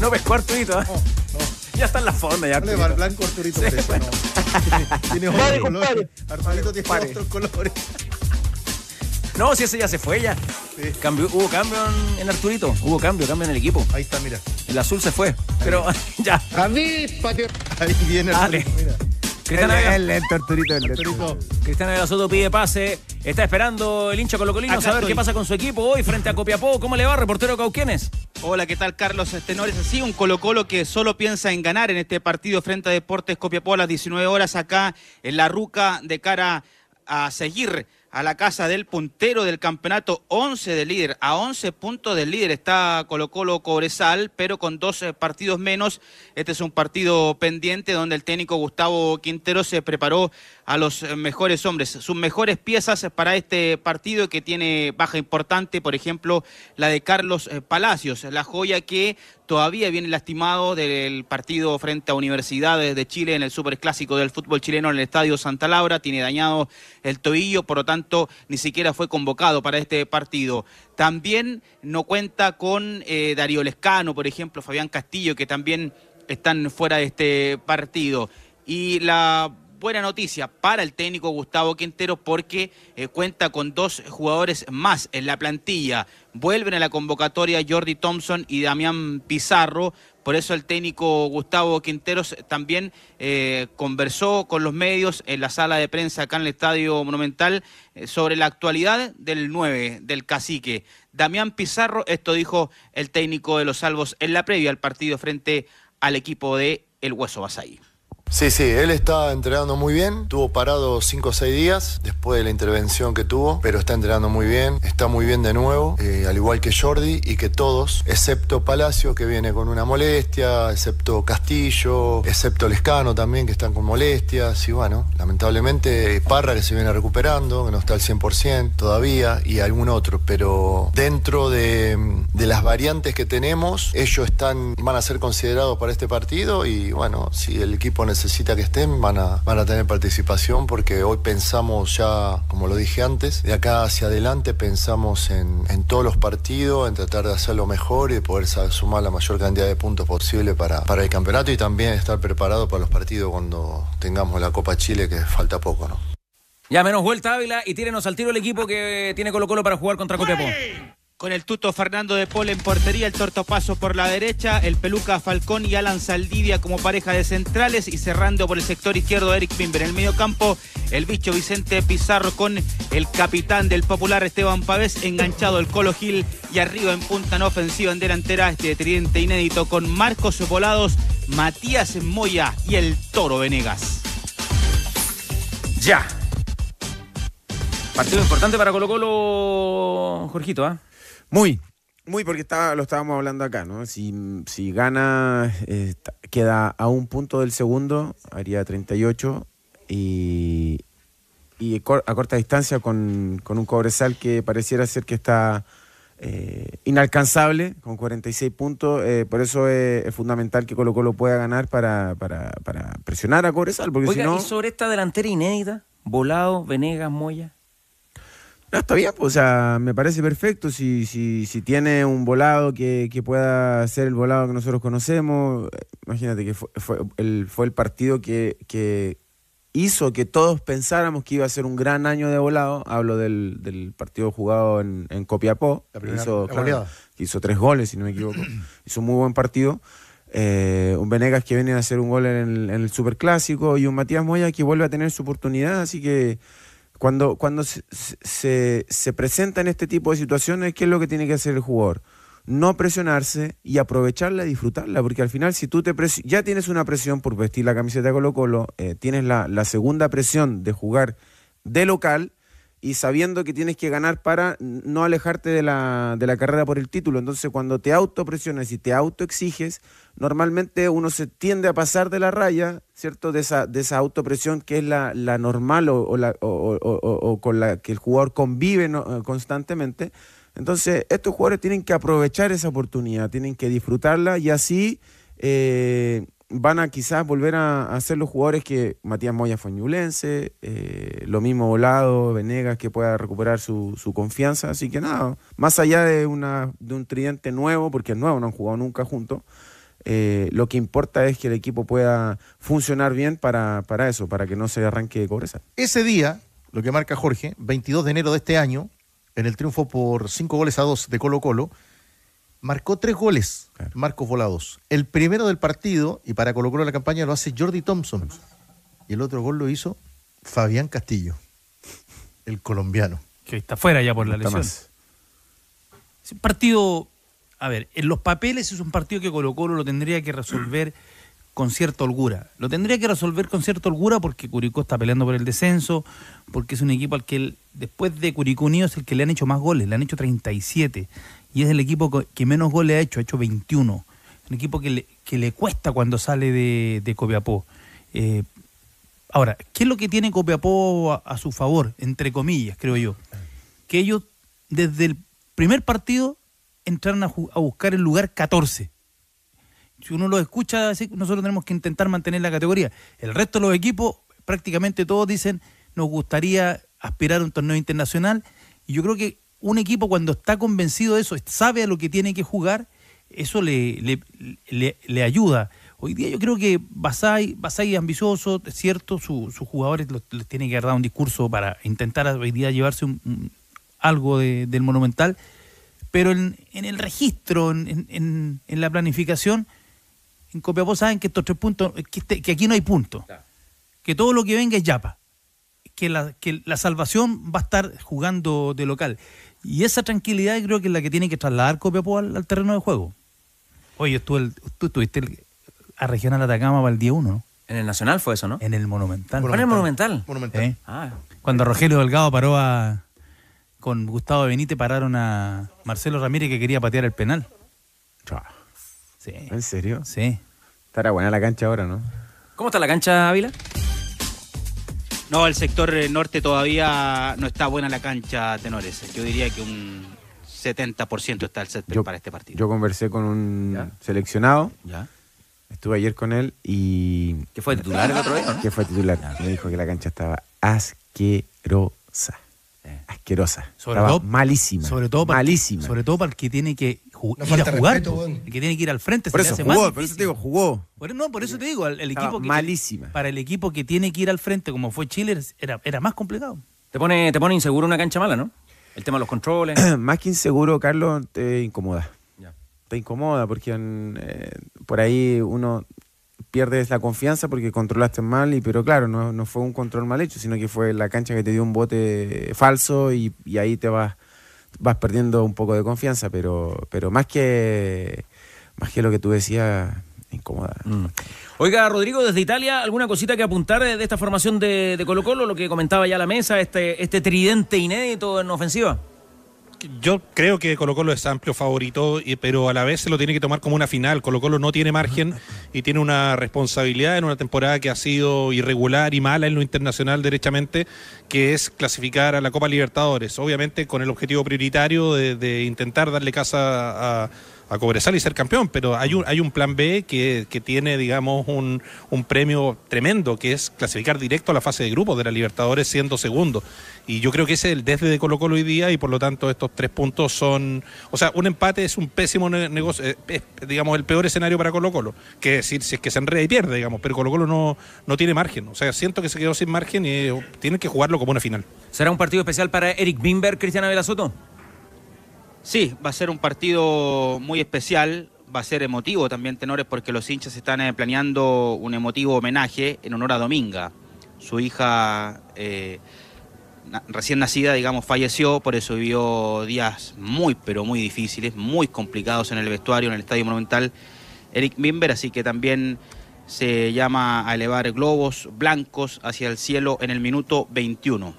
No pescó Arturito, ¿eh? Ya está en la fonda, ya. No le va blanco Arturito por eso, no. *laughs* Tiene otros Pare, colores. Arturito tiene Pare. otros colores. No, si ese ya se fue ya. Cambio, hubo cambio en, Arturito. Hubo cambio, cambio en el equipo. Ahí está, mira. El azul se fue. Pero *laughs* ya. Avíspate. Ahí viene Dale. Arturito, mira. Cristian Es Ávila- lento, Arturito, es lento. Cristian Soto pide pase. Está esperando el hincha colocolino saber estoy. qué pasa con su equipo hoy frente a Copiapó. ¿Cómo le va, reportero Cauquenes? Hola, ¿qué tal Carlos Tenores? Así, un Colo Colo que solo piensa en ganar en este partido frente a Deportes Copiapó a las 19 horas acá en la Ruca de cara a seguir a la casa del puntero del campeonato 11 del líder. A 11 puntos del líder está Colo Colo Cobresal, pero con 12 partidos menos. Este es un partido pendiente donde el técnico Gustavo Quintero se preparó a los eh, mejores hombres, sus mejores piezas para este partido que tiene baja importante, por ejemplo, la de Carlos eh, Palacios, la joya que todavía viene lastimado del partido frente a Universidades de Chile en el superclásico del fútbol chileno en el Estadio Santa Laura, tiene dañado el tobillo, por lo tanto ni siquiera fue convocado para este partido. También no cuenta con eh, Darío Lescano, por ejemplo, Fabián Castillo, que también están fuera de este partido. Y la buena noticia para el técnico Gustavo Quintero porque eh, cuenta con dos jugadores más en la plantilla. Vuelven a la convocatoria Jordi Thompson y Damián Pizarro. Por eso el técnico Gustavo Quinteros también eh, conversó con los medios en la sala de prensa acá en el Estadio Monumental eh, sobre la actualidad del 9, del cacique. Damián Pizarro, esto dijo el técnico de los Salvos en la previa al partido frente al equipo de El Hueso Basay. Sí, sí, él está entrenando muy bien. Tuvo parado 5 o 6 días después de la intervención que tuvo, pero está entrenando muy bien. Está muy bien de nuevo, eh, al igual que Jordi y que todos, excepto Palacio, que viene con una molestia, excepto Castillo, excepto Lescano también, que están con molestias. Y bueno, lamentablemente Parra, que se viene recuperando, que no está al 100% todavía, y algún otro. Pero dentro de, de las variantes que tenemos, ellos están, van a ser considerados para este partido. Y bueno, si el equipo necesita necesita que estén, van a, van a tener participación porque hoy pensamos ya, como lo dije antes, de acá hacia adelante pensamos en, en todos los partidos, en tratar de hacerlo mejor y de poder sumar la mayor cantidad de puntos posible para, para el campeonato y también estar preparado para los partidos cuando tengamos la Copa Chile, que falta poco, ¿no? Ya menos vuelta Ávila y tírenos al tiro el equipo que tiene Colo Colo para jugar contra Copiapó. Con el tuto Fernando de Paul en portería, el tortopaso por la derecha, el peluca Falcón y Alan Saldivia como pareja de centrales y cerrando por el sector izquierdo Eric Bimber. En el medio campo, el bicho Vicente Pizarro con el capitán del popular Esteban Pavés, enganchado el Colo Gil y arriba en punta en ofensiva en delantera, este tridente inédito con Marcos Volados, Matías Moya y el Toro Venegas. Ya. Partido importante para Colo Colo, Jorgito, ¿ah? Muy, muy, porque estaba, lo estábamos hablando acá, ¿no? Si, si gana, eh, queda a un punto del segundo, haría 38 y, y a corta distancia con, con, un Cobresal que pareciera ser que está eh, inalcanzable, con 46 puntos. Eh, por eso es, fundamental que Colo Colo pueda ganar para, para, para presionar a Cobresal. Porque Oiga, si no... ¿y sobre esta delantera inédita? Volado, Venegas, Moya. No, está bien, pues, o sea, me parece perfecto. Si, si, si tiene un volado que, que, pueda ser el volado que nosotros conocemos, imagínate que fue, fue, el, fue el partido que, que hizo que todos pensáramos que iba a ser un gran año de volado. Hablo del, del partido jugado en, en Copiapó. La primera, hizo, la claro, hizo tres goles, si no me equivoco. *clears throat* hizo un muy buen partido. Eh, un Venegas que viene a hacer un gol en el, en el Superclásico y un Matías Moya que vuelve a tener su oportunidad. Así que cuando, cuando se, se, se, presentan este tipo de situaciones, ¿qué es lo que tiene que hacer el jugador? No presionarse y aprovecharla y disfrutarla, porque al final si tú te ya tienes una presión por vestir la camiseta de Colo Colo, eh, tienes la, la segunda presión de jugar de local y sabiendo que tienes que ganar para no alejarte de la, de la carrera por el título. Entonces cuando te autopresionas y te autoexiges, normalmente uno se tiende a pasar de la raya, ¿cierto? De esa, de esa autopresión que es la, la normal o, la, o, o, con la que el jugador convive ¿no? constantemente. Entonces, estos jugadores tienen que aprovechar esa oportunidad, tienen que disfrutarla y así eh, van a quizás volver a, a, ser los jugadores que Matías Moya fue eh, lo mismo Volado, Venegas, que pueda recuperar su, su, confianza. Así que nada, más allá de, una, de un tridente nuevo, porque es nuevo, no han jugado nunca juntos. Eh, lo que importa es que el equipo pueda funcionar bien para, para eso, para que no se arranque de Cobresal. Ese día, lo que marca Jorge, 22 de enero de este año, en el triunfo por 5 goles a 2 de Colo Colo, marcó tres goles, claro. Marcos Volados. El primero del partido, y para Colo Colo la campaña, lo hace Jordi Thompson. Y el otro gol lo hizo Fabián Castillo, el colombiano. Que está fuera ya por la lesión. Es un partido a ver, en los papeles es un partido que Colo Colo lo tendría que resolver con cierta holgura. Lo tendría que resolver con cierta holgura porque Curicó está peleando por el descenso, porque es un equipo al que el, después de Curicó Unido es el que le han hecho más goles, le han hecho 37 y es el equipo que menos goles ha hecho, ha hecho 21. Un equipo que le, que le cuesta cuando sale de, de Copiapó. Eh, Ahora, ¿qué es lo que tiene Copiapó a, su favor, entre comillas, creo yo? Que ellos desde el primer partido entraron a, buscar el lugar 14. Si uno lo escucha, nosotros tenemos que intentar mantener la categoría. El resto de los equipos, prácticamente todos dicen, nos gustaría aspirar a un torneo internacional. Y yo creo que un equipo cuando está convencido de eso, sabe a lo que tiene que jugar, eso le, le, le- le ayuda. Hoy día yo creo que Basay, Basay es ambicioso, es cierto, su- sus jugadores los- les tienen que dar un discurso para intentar hoy día llevarse un- un- algo de- del Monumental, pero en, en el registro, en, en- en- en la planificación, en Copiapó saben que estos tres puntos, que, este- que aquí no hay puntos, que todo lo que venga es Yapa, que la, que la salvación va a estar jugando de local. Y esa tranquilidad creo que es la que tiene que trasladar Copiapó al, al terreno de juego. Oye, tú, el- tú estuviste el- a Regional Atacama para el día 1, ¿no? En el Nacional fue eso, ¿no? En el Monumental. ¿Fue en el Monumental? Sí. Ah, Cuando Rogelio Delgado paró a. Con Gustavo Benítez pararon a Marcelo Ramírez que quería patear el penal. Sí. ¿En serio? Sí. Estará buena la cancha ahora, ¿no? ¿Cómo está la cancha, Ávila? No, el sector eh, norte todavía no está buena la cancha, tenores. Yo diría que un 70% está el Yo- para este partido. Yo conversé con un seleccionado. Ya. Estuve ayer con él y. ¿Que fue titular el otro día, no? Que fue titular. Me dijo que la cancha estaba asquerosa. Asquerosa. Sobre estaba todo- malísima. Sobre todo para, malísima. Sobre todo para el que tiene que ju- Una ir falta a jugar. respeto, el que tiene que ir al frente. Por se le eso hace jugó, más por eso te digo, jugó. Por- no, por eso te digo, el, el Estaba equipo que, malísima. Para el equipo que tiene que ir al frente, como fue Chile, era, era más complicado. Te pone, te pone inseguro una cancha mala, ¿no? El tema de los controles. *clears throat* Más que inseguro, Carlos, te incomoda. Te incomoda porque en, eh, por ahí uno pierdes la confianza porque controlaste mal, y pero claro, no, no fue un control mal hecho, sino que fue la cancha que te dio un bote falso y, y ahí te vas, vas perdiendo un poco de confianza, pero, pero más que más que lo que tú decías, incomoda. Oiga, Rodrigo, desde Italia, ¿alguna cosita que apuntar de de esta formación de, de Colo Colo? Lo que comentaba ya la mesa, este, este tridente inédito en ofensiva. Yo creo que Colo Colo es amplio favorito, y- pero a la vez se lo tiene que tomar como una final. Colo Colo no tiene margen y tiene una responsabilidad en una temporada que ha sido irregular y mala en lo internacional derechamente, que es clasificar a la Copa Libertadores. Obviamente con el objetivo prioritario de, de intentar darle casa a, a Cobresal y ser campeón, pero hay un, hay un plan B que, que tiene, digamos, un, un premio tremendo, que es clasificar directo a la fase de grupos de la Libertadores siendo segundo. Y yo creo que ese es el desde de Colo Colo hoy día y por lo tanto estos tres puntos son... O sea, un empate es un pésimo ne- negocio, eh, es, digamos, el peor escenario para Colo Colo. Que decir, si es que se enreda y pierde, digamos, pero Colo Colo no, no tiene margen. O sea, siento que se quedó sin margen y eh, tienen que jugarlo como una final. ¿Será un partido especial para Eric Bimber, Cristiana Velasoto? Sí, va a ser un partido muy especial, va a ser emotivo también, tenores, porque los hinchas están eh, planeando un emotivo homenaje en honor a Dominga. Su hija eh, recién nacida, digamos, falleció, por eso vivió días muy, pero muy difíciles, muy complicados en el vestuario, en el Estadio Monumental Eric Bimber, así que también se llama a elevar globos blancos hacia el cielo en el minuto 21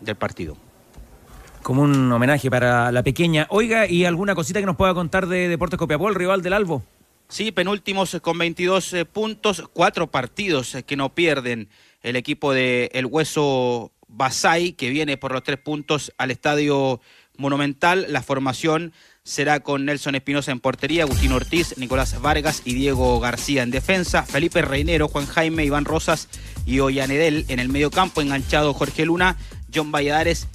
del partido. Como un homenaje para la pequeña. Oiga, ¿y alguna cosita que nos pueda contar de Deportes Copiapó, rival del Albo? Sí, penúltimos eh, con 22 eh, puntos, cuatro partidos eh, que no pierden el equipo de El Hueso Basay, que viene por los tres puntos al Estadio Monumental. La formación será con Nelson Espinosa en portería, Agustín Ortiz, Nicolás Vargas y Diego García en defensa, Felipe Reinero, Juan Jaime, Iván Rosas y Ollanedel en el medio campo, enganchado Jorge Luna, John Valladares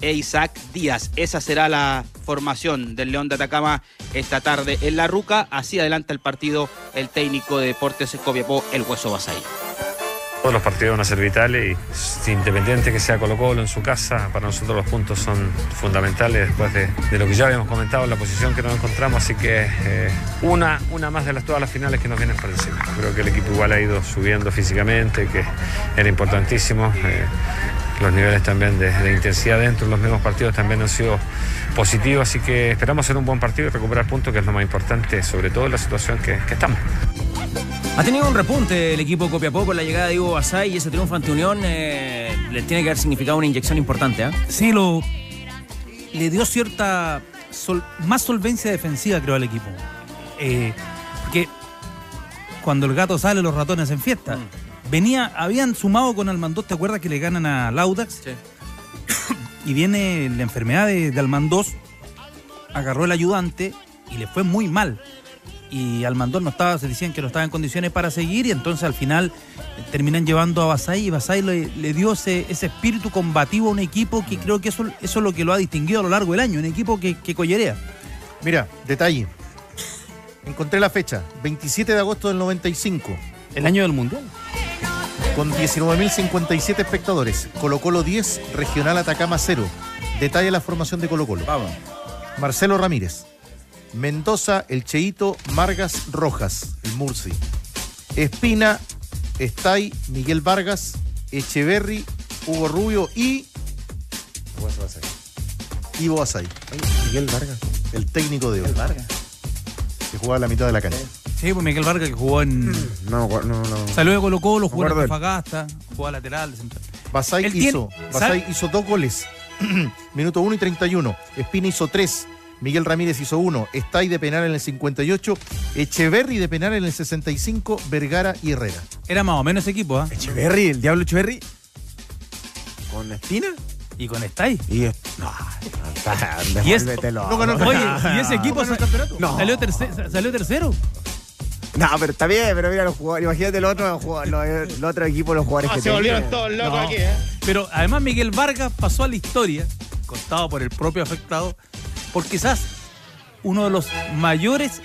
e Isaac Díaz. Esa será la formación del León de Atacama esta tarde en La Ruca. Así adelanta el partido el técnico de Deportes Copiapó, el Hueso Basay. Todos los partidos van a ser vitales y independiente que sea Colo Colo en su casa, para nosotros los puntos son fundamentales después de, lo que ya habíamos comentado en la posición que nos encontramos, así que eh, una, una más de las, todas las finales que nos vienen por encima. Creo que el equipo igual ha ido subiendo físicamente, que era importantísimo. eh, los niveles también de, de intensidad dentro de los mismos partidos también han sido positivos, así que esperamos hacer un buen partido y recuperar puntos, que es lo más importante, sobre todo en la situación que, que estamos. Ha tenido un repunte el equipo Copiapó con la llegada de Ivo Basay y ese triunfo ante Unión eh, le tiene que haber significado una inyección importante. ¿ah? Sí, lo, le dio cierta sol- más solvencia defensiva, creo, al equipo. Eh, porque cuando el gato sale, los ratones en fiesta. venía, habían sumado con Almandós, ¿te acuerdas que le ganan a Laudax? Sí. y viene la enfermedad de, de Almandós, agarró el ayudante y le fue muy mal. Y Almandós no estaba, se decían que no estaba en condiciones para seguir y entonces al final eh, terminan llevando a Basay y Basay le, le dio ese, ese espíritu combativo a un equipo que creo que eso, eso es lo que lo ha distinguido a lo largo del año, un equipo que, que collerea. Mira, detalle. Encontré la fecha, 27 de agosto del 95. El año del Mundial. Con 19.057 espectadores. Colo Colo 10, Regional Atacama 0. Detalle la formación de Colo Colo. Vamos. Marcelo Ramírez. Mendoza, El Cheito, Margas Rojas, el Murci. Espina, Estay, Miguel Vargas, Echeverry, Hugo Rubio y. Ivo Asay. Miguel Vargas. El técnico de hoy. Que jugaba a la mitad de la cancha. Sí, pues Miguel Vargas que jugó en. No, no, no. Salió de Colo Colo, jugó en. Antofagasta, jugó a lateral, de central. Basay hizo. Basay hizo dos goles. *clears throat* Minuto 1 y 31. Espina hizo 3. Miguel Ramírez hizo 1. Estay de penal en el 58. Echeverry de penal en el 65. Vergara y Herrera. Era más o menos ese equipo, ¿ah? Echeverry, el Diablo Echeverry. ¿Con Espina? Y con Stay. Y es- no, Y es- devuélvetelo. No ganó el Oye, y ese equipo No. salió, terce- salió tercero. No, pero está bien, pero mira los jugadores. Imagínate otros jugadores, los, los otros equipos, los jugadores que tienen. No. Pero además Miguel Vargas pasó a la historia, contado por el propio afectado, por quizás uno de los mayores,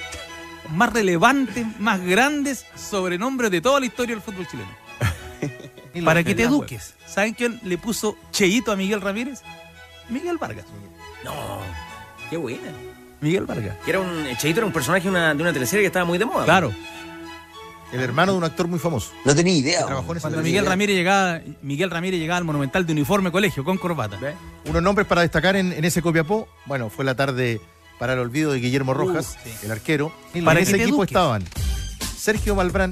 más relevantes, más grandes sobrenombres de toda la historia del fútbol chileno. *laughs* Para que te eduques. ¿Saben quién le puso Cheito a Miguel Ramírez? Miguel Vargas. No, qué buena. Miguel Vargas. Que era un, Cheito era un personaje de una, de una teleserie que estaba muy de moda. Claro. El hermano de un actor muy famoso. No tenía idea. Trabajó en Cuando. Miguel Ramírez llegaba, Miguel Ramírez llegaba al Monumental de uniforme colegio con corbata. Unos nombres para destacar en, en ese Copiapó. Bueno, fue la tarde para el olvido de Guillermo Rojas, sí. el arquero. En Para que ese equipo eduques. estaban Sergio Malbrán,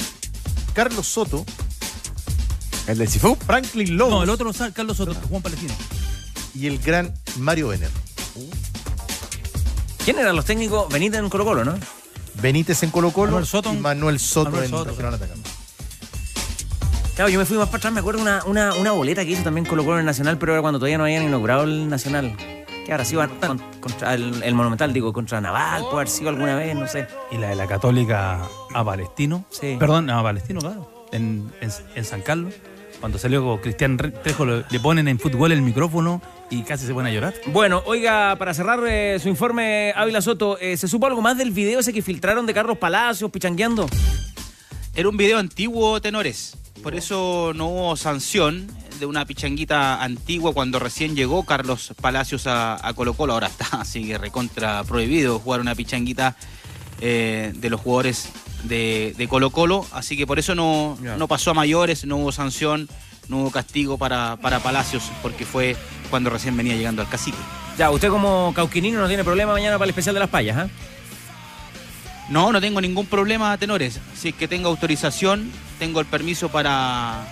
Carlos Soto, ¿El del Cifú? Franklin Lobos No, el otro Carlos Soto, Juan Palestino. y el gran Mario Benner. ¿Quién eran los técnicos? Benítez en Colo Colo, ¿no? Benítez en Colo Colo Manuel Soto y Manuel Soto Manuel en Soto. Regional Atacama. Claro, yo me fui más para atrás, me acuerdo una, una, una boleta que hizo también Colo Colo en el Nacional, pero era cuando todavía no habían inaugurado el Nacional. Que habrá sido con- contra el, el Monumental, digo, contra Naval, puede haber sido alguna vez, no sé. Y la de la Católica a Palestino. Sí. Perdón, a Palestino, claro. En, en- en San Carlos. Cuando salió con Cristian Re- Trejo, le, le ponen en fútbol el micrófono y casi se ponen a llorar. Bueno, oiga, para cerrar eh, su informe, Ávila Soto, eh, ¿se supo algo más del video ese que filtraron de Carlos Palacios pichangueando? Era un video antiguo, tenores. Por eso no hubo sanción de una pichanguita antigua cuando recién llegó Carlos Palacios a, a Colo Colo. Ahora está, así que recontra prohibido jugar una pichanguita eh, de los jugadores de, de Colo Colo. Así que por eso no, no pasó a mayores, no hubo sanción, no hubo castigo para, para Palacios, porque fue cuando recién venía llegando al cacique. Ya, usted como cauquinino no tiene problema mañana para el especial de las payas, ¿ah? No, no tengo ningún problema, tenores. Si es que tengo autorización, tengo el permiso para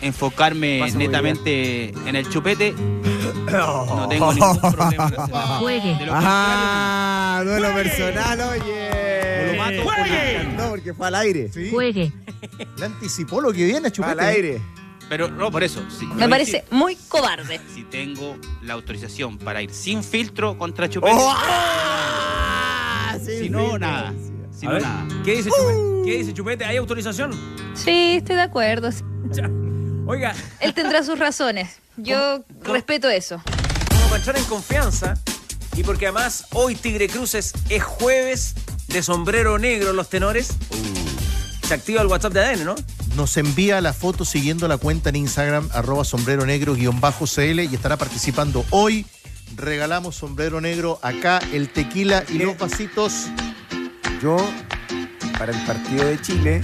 enfocarme netamente en el chupete. *coughs* No tengo ningún *coughs* problema. en hacerlo. Juegue. De lo Ah, duelo personal, oye. Lo mato Juegue. No, porque fue al aire. Juegue. Le anticipó lo que viene, Fue Chupete. al aire. Pero no, por eso. sí, Me parece muy cobarde. *laughs* Si tengo la autorización para ir sin filtro contra chupete. Oh, ah, sí, si no, sí, nada. Si A no, ver, nada. ¿qué dice, Chupete? ¿Qué dice Chupete? ¿Hay autorización? Sí, estoy de acuerdo. *laughs* Oiga, Él tendrá sus razones. Yo respeto eso. como para entrar en confianza y porque además hoy Tigre Cruces es jueves de sombrero negro los tenores. Se activa el WhatsApp de ADN, ¿no? Nos envía la foto siguiendo la cuenta en Instagram, arroba sombrero negro guion bajo CL y estará participando hoy. Regalamos sombrero negro acá, el tequila y los vasitos. Yo, para el partido de Chile,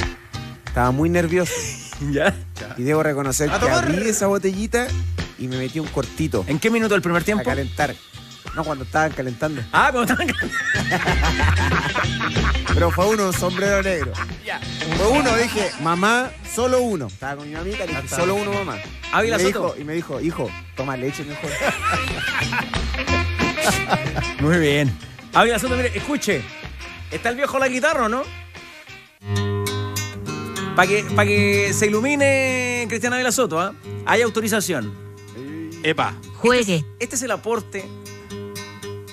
estaba muy nervioso. *laughs* ¿Ya? Y debo reconocer A que tomar. abrí esa botellita y me metí un cortito ¿En qué minuto del primer a tiempo? calentar. No, cuando estaban calentando. Ah, cuando estaban *laughs* Pero fue uno, sombrero negro. Ya. Fue uno, dije, mamá, solo uno. Estaba con mi mamita, le dije, está. solo uno, mamá. Ávila y, me Soto. dijo, y me dijo, hijo, toma leche mejor. *laughs* Muy bien. Ávila Soto, mire, escuche. ¿Está el viejo la guitarra o no? Para que, pa' que se ilumine Cristiana Vela Soto, ¿ah? Hay autorización. Epa. Juegue. Este es el aporte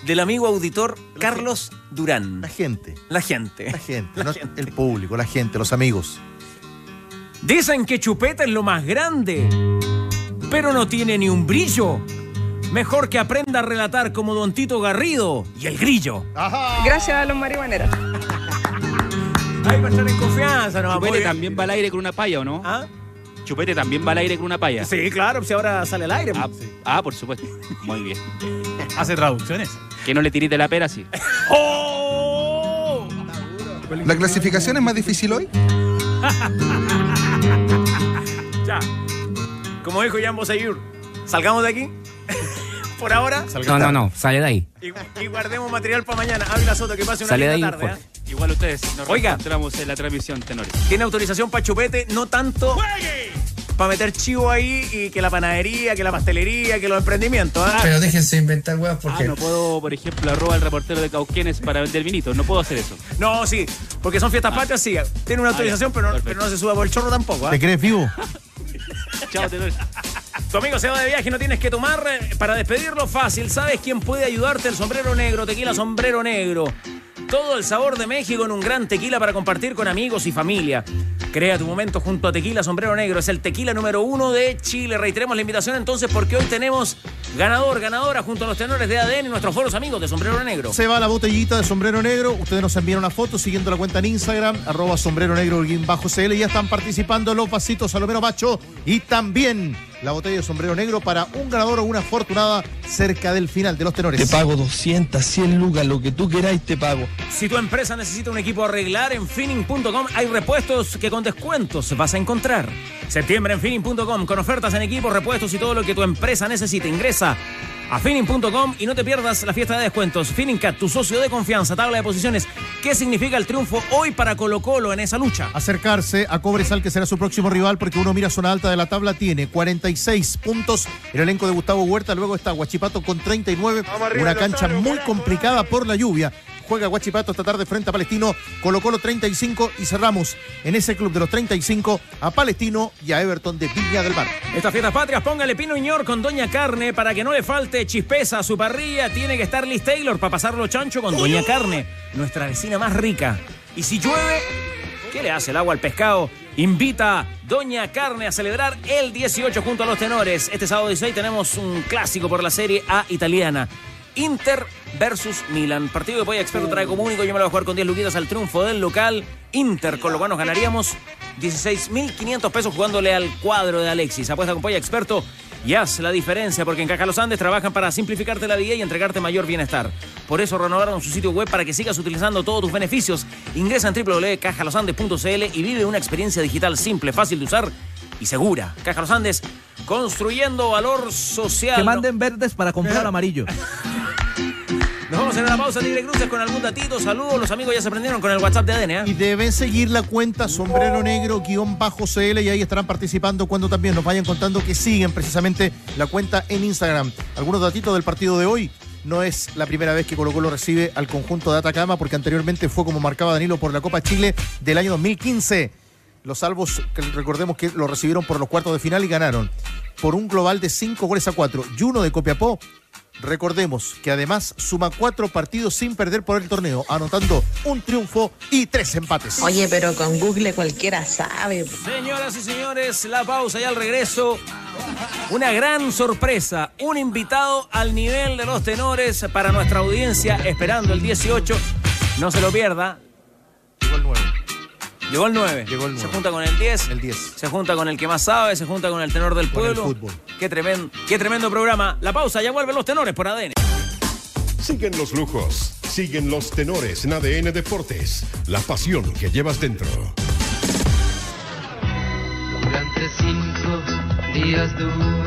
del amigo auditor Carlos Durán. La gente. La gente. La gente, no el público, la gente, los amigos. Dicen que Chupeta es lo más grande, pero no tiene ni un brillo. Mejor que aprenda a relatar como Don Tito Garrido y el grillo. Gracias a los marihuaneros. Hay que estar en confianza, ¿no? Chupete Muy- también va al aire con una palla, ¿o no? ¿Ah? Chupete también va al aire con una palla. Sí, claro, si ahora sale al aire. Ah, ah, por supuesto. *laughs* Muy bien. Hace traducciones. Que no le tirite la pera, sí. *laughs* ¡Oh! ¿La clasificación es más difícil hoy? *laughs* Ya. Como dijo Jan Bosayur, salgamos de aquí. Por ahora. No, no, no, sale de ahí. Y, y guardemos material para mañana. Ávila Soto, que pase una Sale de linda ahí, tarde. Jorge. ¿Ah? Igual ustedes nos Oiga. encontramos en la transmisión, tenores. Tiene autorización para chupete, no tanto para meter chivo ahí y que la panadería, que la pastelería, que los emprendimientos. ¿ah? Pero déjense inventar weas Ah, porque. no puedo, por ejemplo, arroba el reportero de Cauquenes para vender vinito. No puedo hacer eso. No, sí, porque son fiestas patrias, sí. Tiene una Ah, autorización, ya. pero, no, Perfecto. pero no se suba por el chorro tampoco. ¿ah? ¿Te crees vivo? *laughs* Chao, tenores. Tu amigo se va de viaje, no tienes que tomar. eh, Para despedirlo, fácil. ¿Sabes quién puede ayudarte? El sombrero negro, tequila sombrero negro. Todo el sabor de México en un gran tequila para compartir con amigos y familia. Crea tu momento junto a Tequila Sombrero Negro. Es el tequila número uno de Chile. Reiteremos la invitación entonces porque hoy tenemos ganador, ganadora junto a los tenores de ADN y nuestros foros amigos de Sombrero Negro. Se va la botellita de sombrero negro. Ustedes nos envían una foto siguiendo la cuenta en Instagram, arroba sombrero negro. Ya están participando los vasitos Salomero Macho y también la botella de sombrero negro para un ganador o una afortunada cerca del final de los tenores. Te pago 200, 100 lucas, lo que tú queráis te pago. Si tu empresa necesita un equipo a arreglar, en finning.com hay repuestos que con descuentos vas a encontrar. Septiembre en finning.com con ofertas en equipos, repuestos y todo lo que tu empresa necesite. Ingresa a finning.com y no te pierdas la fiesta de descuentos. Finningcat, tu socio de confianza, tabla de posiciones. ¿Qué significa el triunfo hoy para Colo Colo en esa lucha? acercarse a Cobresal, que será su próximo rival, porque uno mira zona alta de la tabla, tiene 46 puntos. El elenco de Gustavo Huerta, luego está Guachipato con 39. Una cancha muy complicada por la lluvia. Juega Guachipato esta tarde frente a Palestino, Colo Colo 35 y cerramos en ese club de los 35 a Palestino y a Everton de Viña del Mar. Estas fiestas patrias, póngale pino ñor con Doña Carne para que no le falte chispeza a su parrilla. Tiene que estar Liz Taylor para pasarlo chancho con Doña Carne, nuestra vecina más rica. Y si llueve, ¿qué le hace el agua al pescado? Invita Doña Carne a celebrar el 18 junto a los tenores. Este sábado 16 tenemos un clásico por la Serie A italiana. Inter versus Milan. Partido de Polla Experto trae como único. Yo me lo voy a jugar con 10 luquitas al triunfo del local. Inter, con lo cual nos ganaríamos 16.500 pesos jugándole al cuadro de Alexis. Apuesta con Polla Experto y haz la diferencia porque en Caja Los Andes trabajan para simplificarte la vida y entregarte mayor bienestar. Por eso renovaron su sitio web para que sigas utilizando todos tus beneficios. Ingresa en www.cajalosandes.cl y vive una experiencia digital simple, fácil de usar y segura. Caja Los Andes, construyendo valor social. Que manden verdes para comprar amarillo. *laughs* Vamos en la pausa, Tigre Cruces, con algún datito. Saludos, los amigos ya se prendieron con el WhatsApp de ADN. ¿eh? Y deben seguir la cuenta sombrero negro guion bajo CL y ahí estarán participando cuando también nos vayan contando que siguen precisamente la cuenta en Instagram. Algunos datitos del partido de hoy. No es la primera vez que Colo Colo recibe al conjunto de Atacama porque anteriormente fue como marcaba Danilo por la Copa Chile del año 2015. Los salvos, recordemos que lo recibieron por los cuartos de final y ganaron por un global de 5 goles a 4 y uno de Copiapó. Recordemos que además suma cuatro partidos sin perder por el torneo, anotando un triunfo y tres empates. Oye, pero con Google cualquiera sabe. Señoras y señores, la pausa y al regreso. Una gran sorpresa, un invitado al nivel de los tenores para nuestra audiencia, esperando el 18. No se lo pierda. El 9. Llegó el 9. Llegó el Se 9. junta con el 10. El 10. Se junta con el que más sabe, se junta con el tenor del Con el pueblo. fútbol. Qué tremendo, qué tremendo programa. La pausa, ya vuelven los tenores por ADN. Siguen los lujos, siguen los tenores en ADN Deportes, la pasión que llevas dentro. Durante cinco días duro.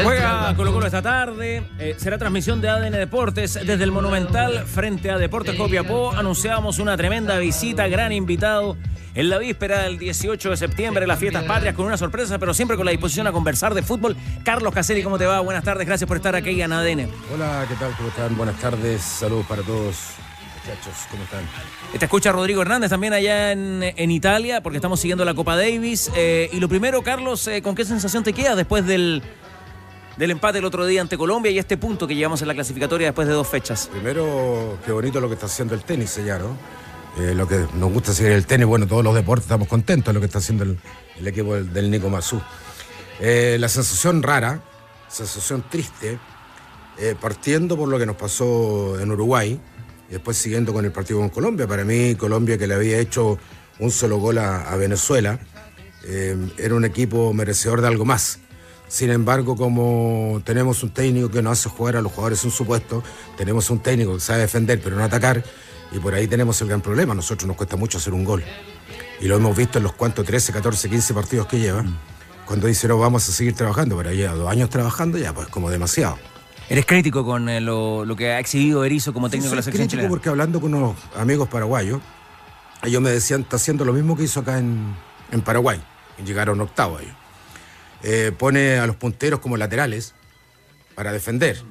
Juega Colo Colo esta tarde. Eh, será transmisión de ADN Deportes desde el Monumental frente a Deportes Copiapó. Anunciábamos una tremenda visita, gran invitado. En la víspera del 18 de septiembre, las fiestas patrias con una sorpresa, pero siempre con la disposición a conversar de fútbol. Carlos Caseri, ¿cómo te va? Buenas tardes, gracias por estar aquí en ADN. Hola, ¿qué tal? ¿Cómo están? Buenas tardes, saludos para todos. Muchachos, ¿cómo están? Te escucha Rodrigo Hernández también allá en, en Italia, porque estamos siguiendo la Copa Davis. Eh, y lo primero, Carlos, eh, ¿con qué sensación te queda después del, del empate el otro día ante Colombia y este punto que llevamos en la clasificatoria después de dos fechas? Primero, qué bonito lo que está haciendo el tenis ya, ¿no? Eh, lo que nos gusta seguir el tenis, bueno, todos los deportes estamos contentos de lo que está haciendo el, equipo del, Nico Mazú. Eh, la sensación rara, sensación triste, eh, partiendo por lo que nos pasó en Uruguay y después siguiendo con el partido con Colombia. Para mí, Colombia que le había hecho un solo gol a, Venezuela, era un equipo merecedor de algo más. Sin embargo, como tenemos un técnico que nos hace jugar a los jugadores en su puesto, tenemos un técnico que sabe defender pero no atacar, y por ahí tenemos el gran problema. A nosotros nos cuesta mucho hacer un gol. Y lo hemos visto en los cuantos 13, 14, 15 partidos que lleva. Cuando dice, no, vamos a seguir trabajando, pero lleva dos años trabajando ya, pues como demasiado. Eres crítico con eh, lo, lo que ha exhibido Erizo como técnico de la selección crítico chilena. porque hablando con unos amigos paraguayos, ellos me decían, está haciendo lo mismo que hizo acá en, en Paraguay. Y llegaron octavos ellos. Eh, pone a los punteros como laterales para defender.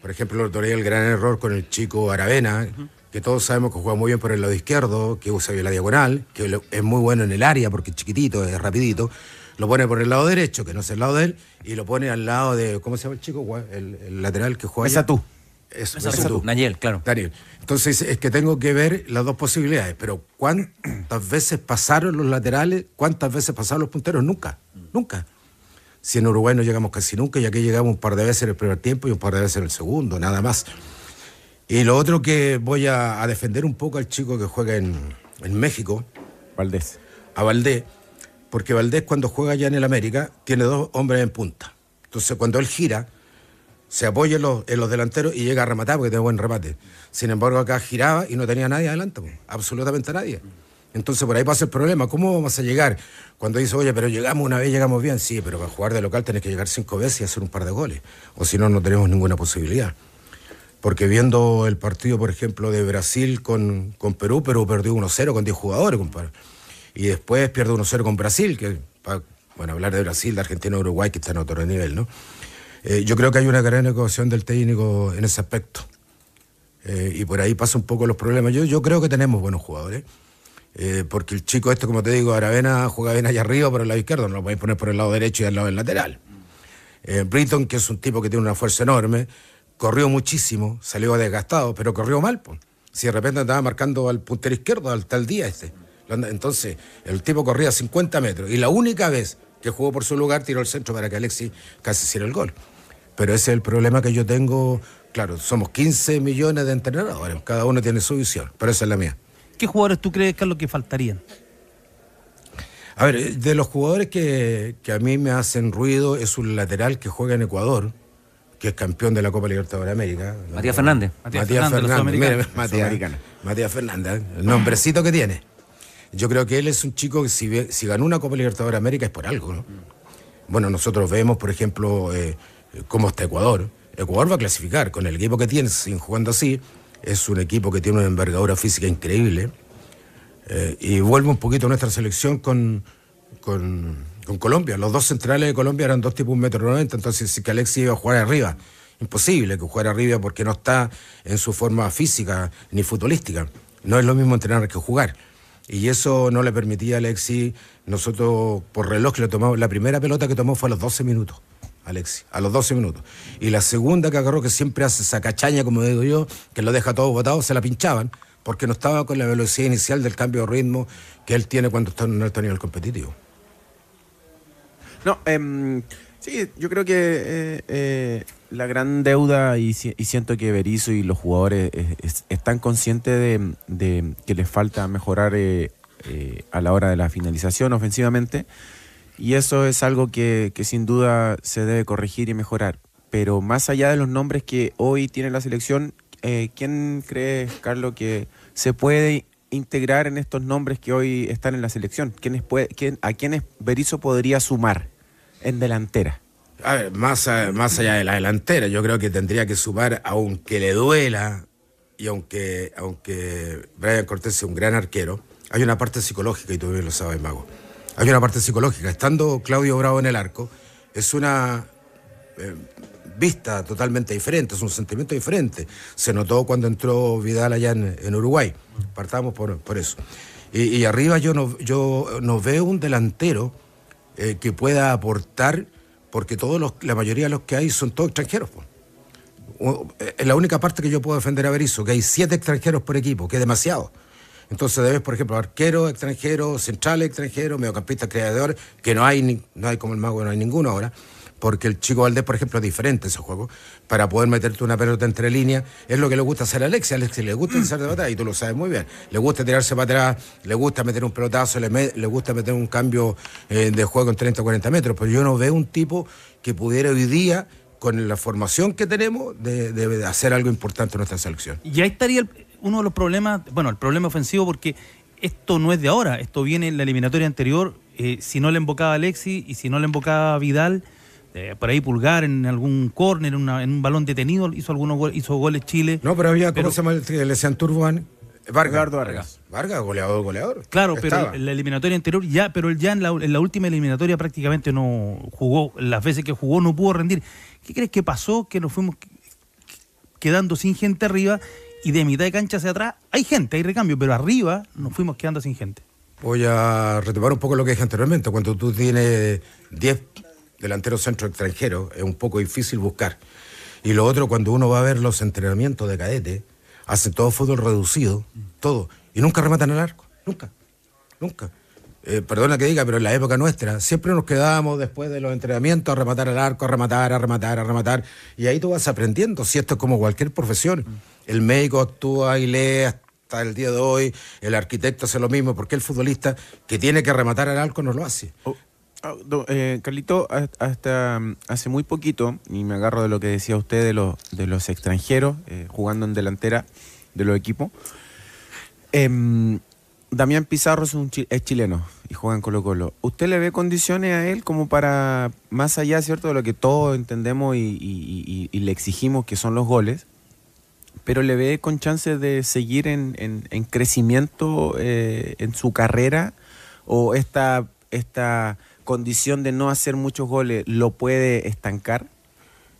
Por ejemplo, el otro día el gran error con el chico Aravena, que todos sabemos que juega muy bien por el lado izquierdo, que usa bien la diagonal, que lo- es muy bueno en el área porque es chiquitito, es rapidito. Lo pone por el lado derecho, que no es el lado de él, y lo pone al lado de, ¿cómo se llama el chico? El, el lateral que juega. Esa tú. Eso, Esa esa tú. tú. Nayel, claro. Daniel. Entonces es que tengo que ver las dos posibilidades, pero ¿cuántas veces pasaron los laterales? ¿Cuántas veces pasaron los punteros? Nunca, nunca. Si en Uruguay no llegamos casi nunca, y aquí llegamos un par de veces en el primer tiempo y un par de veces en el segundo, nada más. Y lo otro que voy a, a defender un poco al chico que juega en, en México. Valdés. A Valdés, porque Valdés cuando juega allá en el América tiene dos hombres en punta. Entonces cuando él gira, se apoya en los, en los delanteros y llega a rematar porque tiene buen remate. Sin embargo, acá giraba y no tenía nadie adelante, absolutamente nadie. Entonces por ahí pasa el problema. ¿Cómo vamos a llegar? Cuando dice, oye, pero llegamos una vez, llegamos bien. Sí, pero para jugar de local tenés que llegar cinco veces y hacer un par de goles. O si no, no tenemos ninguna posibilidad. Porque viendo el partido, por ejemplo, de Brasil con, con Perú, Perú perdió 1-0 con 10 jugadores, compadre. Y después pierde 1-0 con Brasil, que, bueno, hablar de Brasil, de Argentina, Uruguay, que está en otro nivel, ¿no? Eh, yo creo que hay una gran ecuación del técnico en ese aspecto. Eh, y por ahí pasa un poco los problemas. Yo, yo creo que tenemos buenos jugadores. Eh, porque el chico este, como te digo, Aravena juega bien allá arriba por el lado izquierdo, no lo podéis poner por el lado derecho y al lado del lateral. Eh, Britton, que es un tipo que tiene una fuerza enorme, corrió muchísimo, salió desgastado, pero corrió mal. Si de repente andaba marcando al puntero izquierdo, al tal día este. Entonces, el tipo corría 50 metros y la única vez que jugó por su lugar tiró el centro para que Alexis casi hiciera el gol. Pero ese es el problema que yo tengo. Claro, somos 15 millones de entrenadores, cada uno tiene su visión, pero esa es la mía. ¿Qué jugadores tú crees, Carlos, que faltarían? A ver, de los jugadores que, que a mí me hacen ruido es un lateral que juega en Ecuador, que es campeón de la Copa Libertadores de América. Matías Fernández. Matías, Matías Fernández, Fernández. Mira, Matías. Matías Fernández, el nombrecito que tiene. Yo creo que él es un chico que si, ve- si ganó una Copa Libertadores de América es por algo, ¿no? Bueno, nosotros vemos, por ejemplo, eh, cómo está Ecuador. Ecuador va a clasificar con el equipo que tiene, sin jugando así. Es un equipo que tiene una envergadura física increíble. Eh, y vuelve un poquito nuestra selección con, con, Colombia. Los dos centrales de Colombia eran dos tipos un metro noventa, entonces sí que Alexis iba a jugar arriba. Imposible que jugara arriba porque no está en su forma física ni futbolística. No es lo mismo entrenar que jugar. Y eso no le permitía a Alexis. Nosotros, por reloj, le tomamos. La primera pelota que tomó fue a los 12 minutos, Alexis, a los 12 minutos. Y la segunda que agarró, que siempre hace esa cachaña, como digo yo, que lo deja todo botado, se la pinchaban, porque no estaba con la velocidad inicial del cambio de ritmo que él tiene cuando está en un alto nivel competitivo. No, em, sí, yo creo que eh, eh, la gran deuda, y, si- y siento que Berizzo y los jugadores eh, es- están conscientes de, de que les falta mejorar a la hora de la finalización ofensivamente, y eso es algo que, que sin duda se debe corregir y mejorar. Pero más allá de los nombres que hoy tiene la selección, eh, ¿quién cree, Carlos, que se puede integrar en estos nombres que hoy están en la selección? ¿Quiénes puede, quién, ¿A quiénes Berizzo podría sumar en delantera? A más, más allá de la delantera, yo creo que tendría que sumar, aunque le duela y aunque, aunque Brian Cortés sea un gran arquero, hay una parte psicológica, y tú bien lo sabes, Mago. Hay una parte psicológica. Estando Claudio Bravo en el arco, es una. eh, vista totalmente diferente, es un sentimiento diferente. Se notó cuando entró Vidal allá en, Uruguay. Partamos por, por eso. Y, arriba yo no, yo no veo un delantero eh, que pueda aportar, porque todos los, la mayoría de los que hay son todos extranjeros. eh, Es la única parte que yo puedo defender a Berizzo, que hay siete extranjeros por equipo, que es demasiado. Entonces debes, por ejemplo, arquero extranjero, central extranjero, mediocampista creador, que no hay, ni- no hay como el mago, no hay ninguno ahora, porque el chico Valdés, por ejemplo, es diferente ese juego, para poder meterte una pelota entre líneas, es lo que le gusta hacer a Alexia, a Alexia le gusta hacer de atrás, y tú lo sabes muy bien, le gusta tirarse para atrás, le gusta meter un pelotazo, le, le gusta meter un cambio eh, de juego en 30 o 40 metros, pero yo no veo un tipo que pudiera hoy día, con la formación que tenemos, de, de hacer algo importante en nuestra selección. Y ahí estaría el- uno de los problemas, bueno, el problema ofensivo porque esto no es de ahora, esto viene en la eliminatoria anterior, eh, si no le embocaba Alexis y si no le embocaba Vidal, eh, por ahí Pulgar en algún córner, en, una- en un balón detenido, hizo algunos gol- hizo goles Chile. No, pero había, ¿cómo Pero- se llama el que le decían Turban? Vargas. Vargas. Vargas, goleador, goleador. Claro, pero en la eliminatoria anterior ya, pero él ya en la, en la última eliminatoria prácticamente no jugó, las veces que jugó no pudo rendir. ¿Qué crees que pasó? Que nos fuimos quedando sin gente arriba y de mitad de cancha hacia atrás hay gente, hay recambio, pero arriba nos fuimos quedando sin gente. Voy a retomar un poco lo que dije anteriormente. Cuando tú tienes 10 delanteros centro extranjeros, es un poco difícil buscar. Y lo otro, cuando uno va a ver los entrenamientos de cadete, hacen todo fútbol reducido, todo. Y nunca rematan al arco. Nunca. Nunca. Eh, perdona que diga, pero en la época nuestra siempre nos quedábamos después de los entrenamientos a rematar al arco, a rematar, a rematar, a rematar. Y ahí tú vas aprendiendo. Si esto es como cualquier profesión. El médico actúa y lee hasta el día de hoy, el arquitecto hace lo mismo, porque el futbolista que tiene que rematar al arco no lo hace. Ah, do- eh, Carlito, ha- hasta mm, hace muy poquito, y me agarro de lo que decía usted de los, de los extranjeros eh, jugando en delantera de los equipos. Em, Damián Pizarro es, un chileno y juega en Colo Colo. ¿Usted le ve condiciones a él como para, más allá, cierto, de lo que todos entendemos y le exigimos que son los goles, pero le ve con chances de seguir en, en- en crecimiento eh, en su carrera o esta, esta condición de no hacer muchos goles lo puede estancar?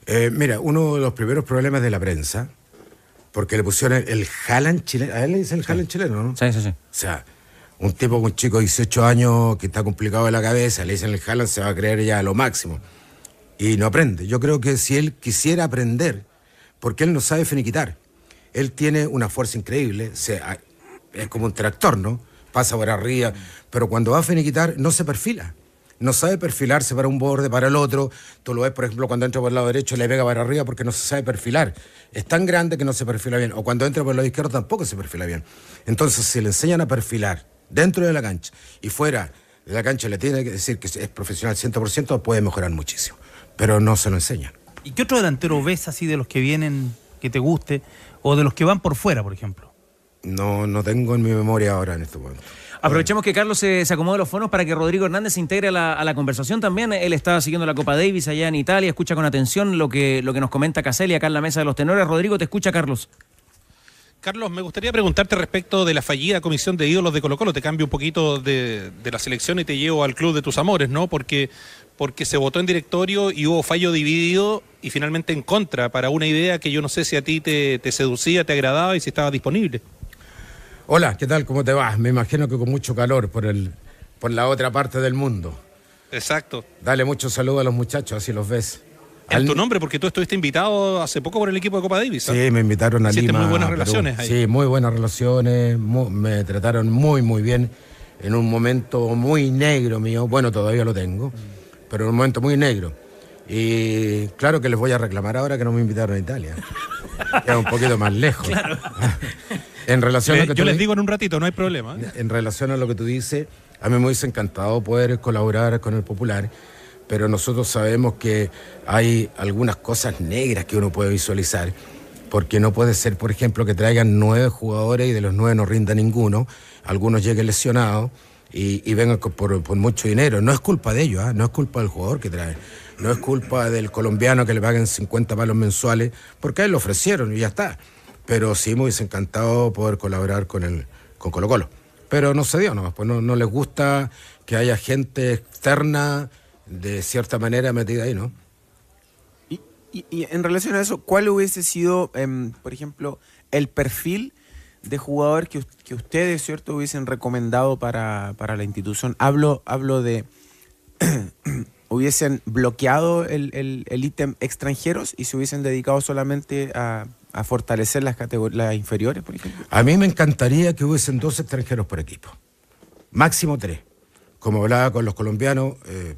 Eh, mira, uno de los primeros problemas de la prensa, porque le pusieron el, el Haaland chileno, a él le dicen el Haaland chileno, ¿no? Sí, sí, sí. O sea, un tipo, un chico de 18 años que está complicado de la cabeza, le dicen el Haaland, se va a creer ya lo máximo. Y no aprende. Yo creo que si él quisiera aprender, porque él no sabe finiquitar, él tiene una fuerza increíble, se- a- es como un tractor, ¿no? Pasa por arriba, pero cuando va a finiquitar no se perfila. No sabe perfilarse para un borde, para el otro. Tú lo ves, por ejemplo, cuando entra por el lado derecho le pega para arriba porque no se sabe perfilar. Es tan grande que no se perfila bien. O cuando entra por el lado izquierdo tampoco se perfila bien. Entonces, si le enseñan a perfilar dentro de la cancha y fuera de la cancha le tiene que decir que es profesional 100%, puede mejorar muchísimo. Pero no se lo enseñan. ¿Y qué otro delantero ves así de los que vienen que te guste o de los que van por fuera, por ejemplo? No, no tengo en mi memoria ahora en este momento. Aprovechemos que Carlos se, se acomode los fonos para que Rodrigo Hernández se integre a la, a la conversación también. Él está siguiendo la Copa Davis allá en Italia, escucha con atención lo que, lo que nos comenta Caselli acá en la mesa de los tenores. Rodrigo, te escucha Carlos. Carlos, me gustaría preguntarte respecto de la fallida comisión de ídolos de Colo Colo. Te cambio un poquito de, de la selección y te llevo al club de tus amores, ¿no? Porque, porque se votó en directorio y hubo fallo dividido y finalmente en contra para una idea que yo no sé si a ti te, te seducía, te agradaba y si estaba disponible. Hola, ¿qué tal? ¿Cómo te vas? Me imagino que con mucho calor por, el, por la otra parte del mundo. Exacto. Dale mucho saludo a los muchachos, así los ves. En tu nombre, porque tú estuviste invitado hace poco por el equipo de Copa Davis. ¿ah? Sí, me invitaron a Hiciste Lima. muy buenas relaciones ahí. Sí, muy buenas relaciones. me trataron muy, muy bien en un momento muy negro mío. Bueno, todavía lo tengo, pero en un momento muy negro. Y claro que les voy a reclamar ahora que no me invitaron a Italia. *laughs* Queda un poquito más lejos. *laughs* En relación a Le- lo que yo les di- digo en un ratito, no hay problema. ¿eh? en relación a lo que tú dices, a mí me hubiese encantado poder colaborar con el Popular, pero nosotros sabemos que hay algunas cosas negras que uno puede visualizar, porque no puede ser, por ejemplo, que traigan nueve jugadores y de los nueve no rinda ninguno, algunos lleguen lesionados y, y vengan por mucho dinero. No es culpa de ellos, ¿ah? no es culpa del jugador que trae. No es culpa del colombiano que le paguen 50 palos mensuales, porque a él lo ofrecieron y ya está. Pero sí me hubiese encantado poder colaborar con el con Colo Colo. Pero no se dio nomás, pues no, no les gusta que haya gente externa de cierta manera metida ahí, ¿no? Y, y en relación a eso, ¿cuál hubiese sido, em, por ejemplo, el perfil de jugador que, que ustedes, ¿cierto?, hubiesen recomendado para, para la institución? Hablo, hablo de... *clears throat* hubiesen bloqueado el, el- el ítem extranjeros y se hubiesen dedicado solamente a, a fortalecer las categorías inferiores, por ejemplo. A mí me encantaría que hubiesen dos extranjeros por equipo. Máximo tres. Como hablaba con los colombianos, eh,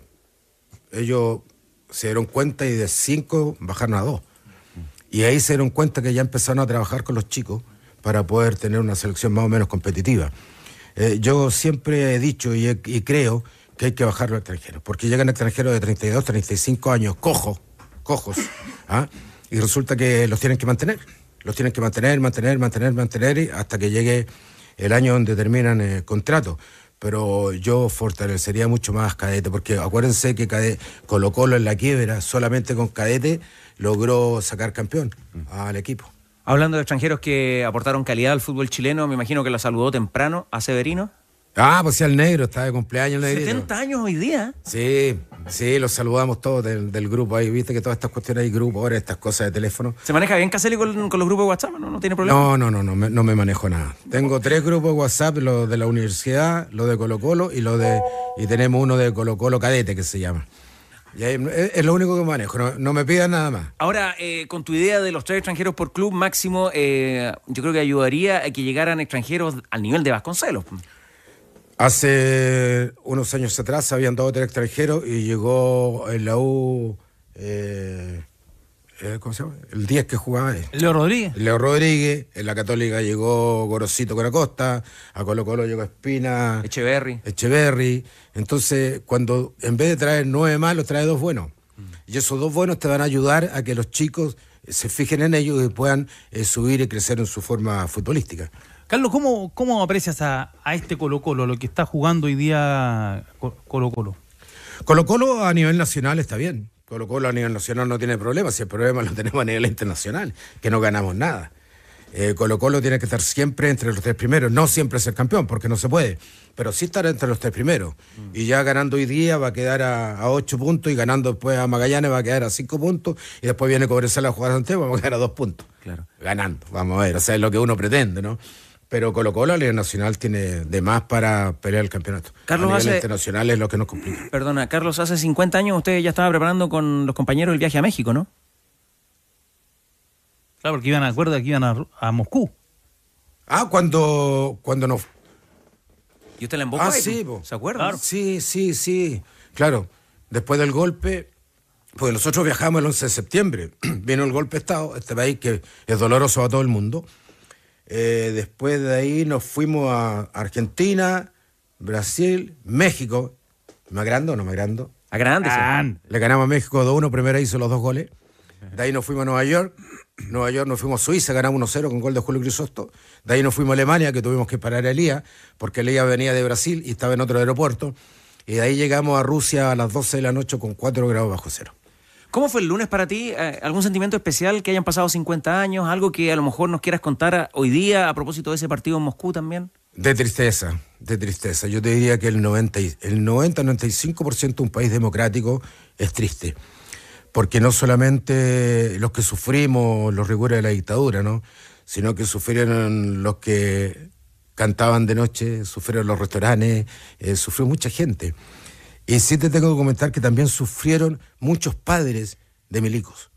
ellos se dieron cuenta y de cinco bajaron a dos. Y ahí se dieron cuenta que ya empezaron a trabajar con los chicos para poder tener una selección más o menos competitiva. Eh, yo siempre he dicho y, he- y creo que hay que bajar los extranjeros, porque llegan extranjeros de 32, 35 años, cojos, cojos, *laughs* ¿ah? y resulta que los tienen que mantener. Los tienen que mantener, mantener, mantener, mantener hasta que llegue el año donde terminan el contrato. Pero yo fortalecería mucho más Cadete, porque acuérdense que Cadete, Colo Colo en la quiebra, solamente con Cadete logró sacar campeón al equipo. Hablando de extranjeros que aportaron calidad al fútbol chileno, me imagino que lo saludó temprano a Severino. Ah, pues sí, el negro, está de cumpleaños el negrito. 70 años hoy día. Sí, sí, los saludamos todos del, del grupo ahí. Viste que todas estas cuestiones hay grupo, ahora estas cosas de teléfono. ¿Se maneja bien Caselli con, con los grupos de WhatsApp? ¿No, no tiene problema? No, no, no, no me, no me manejo nada. Tengo tres grupos de WhatsApp, lo de la universidad, lo de Colo Colo y lo de y tenemos uno de Colo Colo Cadete que se llama. Y ahí, es, lo único que manejo, no, no me pidan nada más. Ahora, eh, con tu idea de los tres extranjeros por club máximo, eh, yo creo que ayudaría a que llegaran extranjeros al nivel de Vasconcelos. Hace unos años atrás habían dos o tres extranjeros y llegó en la U, eh, eh, ¿cómo se llama? El 10 que jugaba. ahí. Leo Rodríguez. Leo Rodríguez, en la Católica llegó Gorosito con Acosta, a Colo Colo llegó Espina. Echeverry. Echeverry. Entonces, cuando en vez de traer nueve malos, trae dos buenos. Y esos dos buenos te van a ayudar a que los chicos eh, se fijen en ellos y puedan eh, subir y crecer en su forma futbolística. Carlos, ¿cómo, cómo aprecias a, a este Colo Colo, lo que está jugando hoy día Co- Colo Colo? Colo Colo a nivel nacional está bien. Colo Colo a nivel nacional no tiene problema, si el problema lo tenemos a nivel internacional, que no ganamos nada. Eh, Colo Colo tiene que estar siempre entre los tres primeros, no siempre ser campeón, porque no se puede, pero sí estar entre los tres primeros. Y ya ganando hoy día va a quedar a, a ocho puntos y ganando después a Magallanes va a quedar a cinco puntos y después viene Cobresal a jugar a Santiago, vamos a quedar a dos puntos. Claro. Ganando, vamos a ver, o sea, es lo que uno pretende, ¿no? Pero Colo Colo a nivel nacional tiene de más para pelear el campeonato. Carlos, a nivel hace- internacional es lo que nos complica. Perdona, Carlos, hace 50 años usted ya estaba preparando con los compañeros el viaje a México, ¿no? Claro, porque iban a acuerdo que iban a, a Moscú. Ah, cuando, cuando nos... ¿Y usted la embocó Ah, ahí, sí, po? ¿Se acuerda? Sí, sí, sí. Claro, después del golpe, pues nosotros viajamos el 11 de septiembre. *clears throat* Vino el golpe de Estado, este país que es doloroso a todo el mundo. Eh, después de ahí nos fuimos a Argentina, Brasil, México. ¿Me agrando o no me agrando? Agrándese. Le ganamos a México 2-1, primero hizo los dos goles. De ahí nos fuimos a Nueva York. Nueva York nos fuimos a Suiza, ganamos 1-0 con gol de Julio Crisosto. De ahí nos fuimos a Alemania, que tuvimos que parar a Elías, porque Elías venía de Brasil y estaba en otro aeropuerto. Y de ahí llegamos a Rusia a las 12 de la noche con 4 grados bajo cero. ¿Cómo fue el lunes para ti? Eh, ¿Algún sentimiento especial que hayan pasado 50 años? ¿Algo que a lo mejor nos quieras contar hoy día a propósito de ese partido en Moscú también? De tristeza, de tristeza. Yo te diría que el 90, y- el 90-95% de un país democrático es triste. Porque no solamente los que sufrimos los rigores de la dictadura, ¿no? Sino que sufrieron los que cantaban de noche, sufrieron los restaurantes, eh, sufrió mucha gente. Y sí te tengo que comentar que también sufrieron muchos padres de milicos.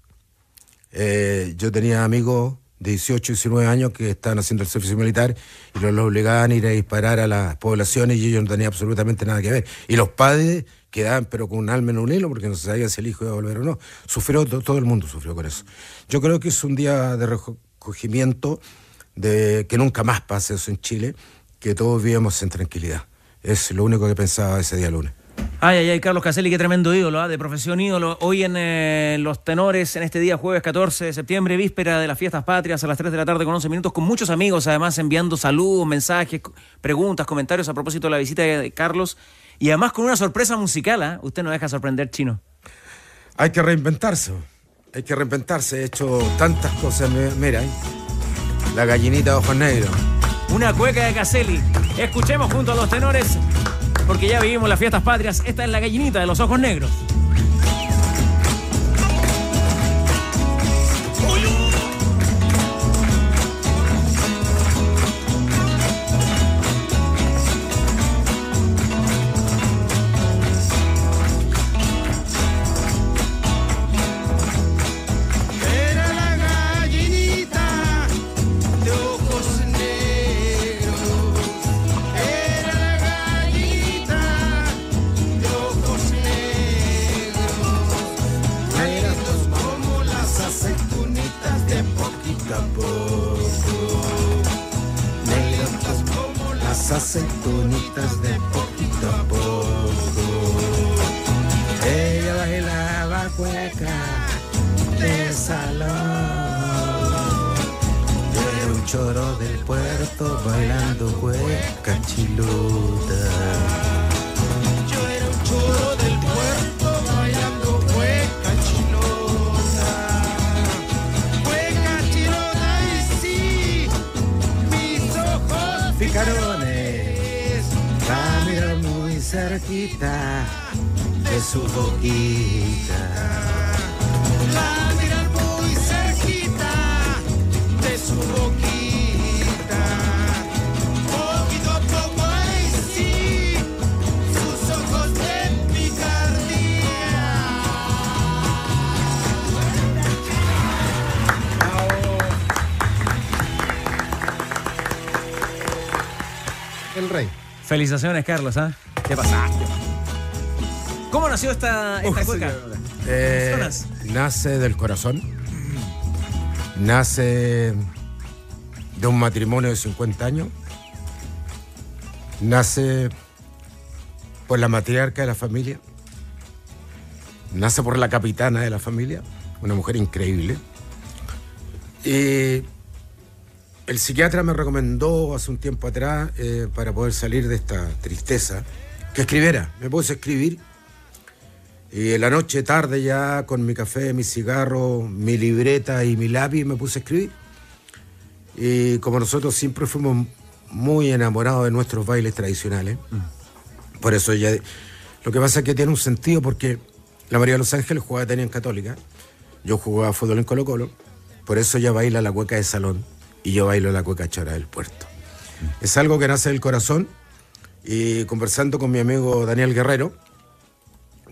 Eh, yo tenía amigos de 18, 19 años que estaban haciendo el servicio militar y los, los obligaban a ir a disparar a las poblaciones y ellos no tenían absolutamente nada que ver. Y los padres quedaban pero con un alma en un hilo porque no se sabía si el hijo iba a volver o no. Sufrió, to- todo el mundo sufrió con eso. Yo creo que es un día de recogimiento, de que nunca más pase eso en Chile, que todos vivamos en tranquilidad. Es lo único que pensaba ese día lunes. Ay, ay, ay, Carlos Caselli, qué tremendo ídolo, ¿ah? de profesión ídolo. Hoy en eh, Los Tenores, en este día, jueves 14 de septiembre, víspera de las fiestas patrias, a las 3 de la tarde con 11 minutos, con muchos amigos, además enviando saludos, mensajes, preguntas, comentarios a propósito de la visita de, Carlos. Y además con una sorpresa musical, ¿ah? Usted nos deja sorprender, chino. Hay que reinventarse, hay que reinventarse. He hecho tantas cosas, mi- mira, ¿eh? la gallinita de ojos negros. Una cueca de Caselli. Escuchemos junto a los tenores, porque ya vivimos las fiestas patrias. Esta es la gallinita de los ojos negros. El rey. Felicitaciones, Carlos, ¿ah? ¿Qué pasaste? ¿Cómo nació esta, esta cueca? Eh, nace del corazón, nace de un matrimonio de 50 años, nace por la matriarca de la familia, nace por la capitana de la familia, una mujer increíble. Y el psiquiatra me recomendó hace un tiempo atrás, eh, para poder salir de esta tristeza, que escribiera. Me puse a escribir y en la noche, tarde ya, con mi café, mi cigarro, mi libreta y mi lápiz, me puse a escribir. Y como nosotros siempre fuimos muy enamorados de nuestros bailes tradicionales, por eso ya... Lo que pasa es que tiene un sentido porque la María de los Ángeles jugaba tenis en Católica, yo jugaba fútbol en Colo Colo, por eso ella baila la cueca de salón y yo bailo la cueca chora del puerto. Es algo que nace del corazón y conversando con mi amigo Daniel Guerrero,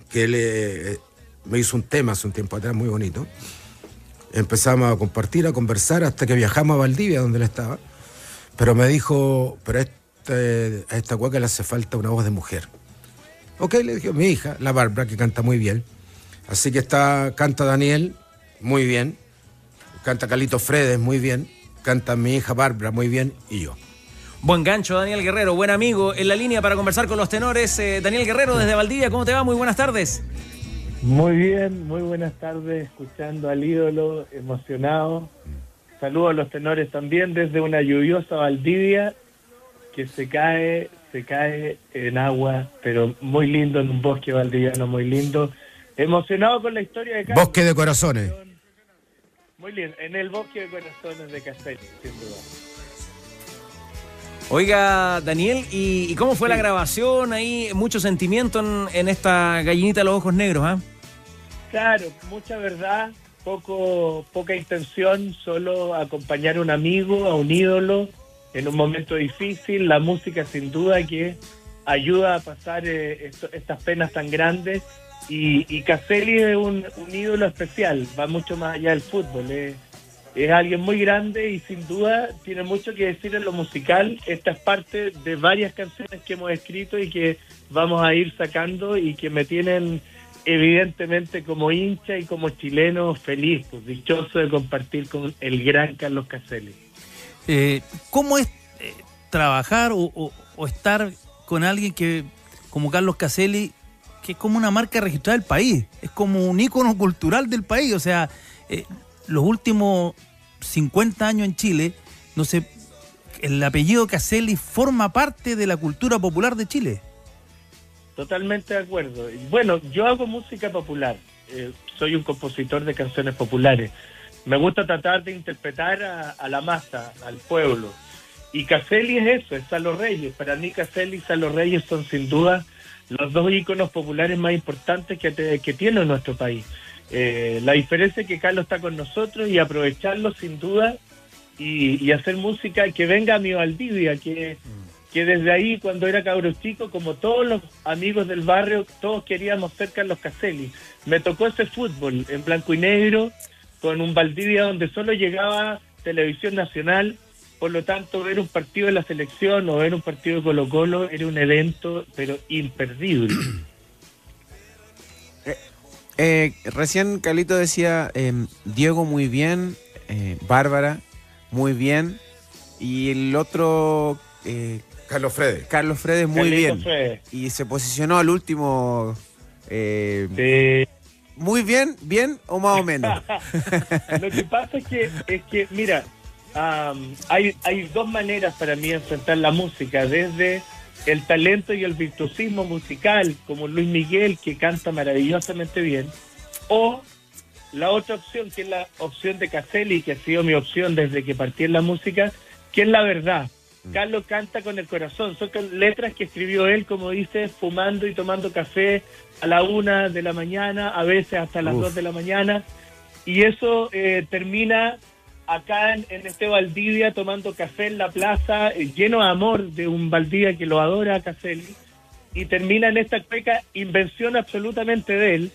que él eh, me hizo un tema hace un tiempo atrás muy bonito. Empezamos a compartir, a conversar hasta que viajamos a Valdivia, donde él estaba. Pero me dijo, pero este- a esta cueca le hace falta una voz de mujer. Ok, le dije, mi hija, la Bárbara, que canta muy bien. Así que está, canta Daniel, muy bien. Canta Calito Fredes, muy bien. Canta mi hija Bárbara, muy bien. Y yo. Buen gancho, Daniel Guerrero, buen amigo. En la línea para conversar con los tenores, eh, Daniel Guerrero desde Valdivia, ¿cómo te va? Muy buenas tardes. Muy bien, muy buenas tardes, escuchando al ídolo, emocionado. Saludos a los tenores también desde una lluviosa Valdivia que se cae, se cae en agua, pero muy lindo, en un bosque valdiviano muy lindo. Emocionado con la historia de Carlos. Bosque de corazones. Muy bien, en el bosque de corazones de Castelli, sin duda. Oiga, Daniel, ¿y, y cómo fue la grabación ahí? Mucho sentimiento en, en esta gallinita de los ojos negros, ¿ah? Claro, mucha verdad, poco, poca intención, solo acompañar a un amigo, a un ídolo en un momento difícil. La música sin duda que ayuda a pasar eh, esto- estas penas tan grandes. Y, y Caselli es un, ídolo especial, va mucho más allá del fútbol. eh. Es alguien muy grande y sin duda tiene mucho que decir en lo musical. Esta es parte de varias canciones que hemos escrito y que vamos a ir sacando y que me tienen evidentemente como hincha y como chileno feliz, pues, dichoso de compartir con el gran Carlos Caselli. Eh, ¿Cómo es eh, trabajar o estar con alguien que, como Carlos Caselli, que es como una marca registrada del país? Es como un ícono cultural del país. O sea, eh, los últimos 50 años en Chile, no sé, el apellido Caselli forma parte de la cultura popular de Chile. Totalmente de acuerdo. Bueno, yo hago música popular, eh, soy un compositor de canciones populares. Me gusta tratar de interpretar a, a la masa, al pueblo. Y Caselli es eso, es Salo Reyes. Para mí Caselli y Salo Reyes son sin duda los dos íconos populares más importantes que, que tiene nuestro país. Eh, la diferencia es que Carlos está con nosotros y aprovecharlo sin duda y, y hacer música que venga a mi Valdivia, que, que desde ahí cuando era cabro chico, como todos los amigos del barrio, todos queríamos ser Carlos Caselli. Me tocó ese fútbol en blanco y negro, con un Valdivia donde solo llegaba televisión nacional, por lo tanto ver un partido de la selección o ver un partido de Colo Colo era un evento, pero imperdible. Eh, recién Carlito decía em, Diego muy bien, eh, Bárbara muy bien, y el otro eh, Carlos Fredes. Carlos Fredes muy Carlito bien. Fredes. Y se posicionó al último. eh, Muy bien, bien o más o menos. *laughs* Lo que pasa es que, es que mira, am, hay, hay dos maneras para mí de enfrentar la música, desde el talento y el virtuosismo musical, como Luis Miguel, que canta maravillosamente bien, o la otra opción, que es la opción de Caselli, que ha sido mi opción desde que partí en la música, que es la verdad. Carlos canta con el corazón, son letras que escribió él, como dice, fumando y tomando café a la una de la mañana, a veces hasta las Uf. dos de la mañana, y eso eh, termina acá en, este Valdivia tomando café en la plaza, eh, lleno de amor de un Valdivia que lo adora a Caselli, y termina en esta cueca, invención absolutamente de él,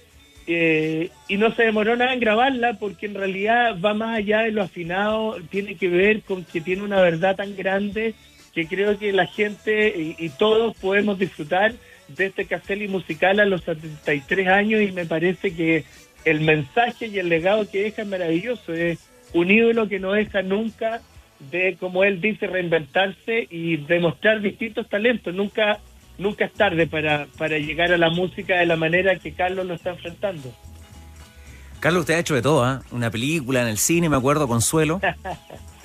eh, y no se demoró nada en grabarla porque en realidad va más allá de lo afinado, tiene que ver con que tiene una verdad tan grande que creo que la gente y, y todos podemos disfrutar de este Caselli musical a los 73 años y me parece que el mensaje y el legado que deja es maravilloso, es un ídolo que no deja nunca de, como él dice, reinventarse y demostrar distintos talentos, nunca nunca es tarde para, para llegar a la música de la manera que Carlos lo está enfrentando. Carlos, usted ha hecho de todo, ¿ah? Una película en el cine, me acuerdo, Consuelo. *laughs*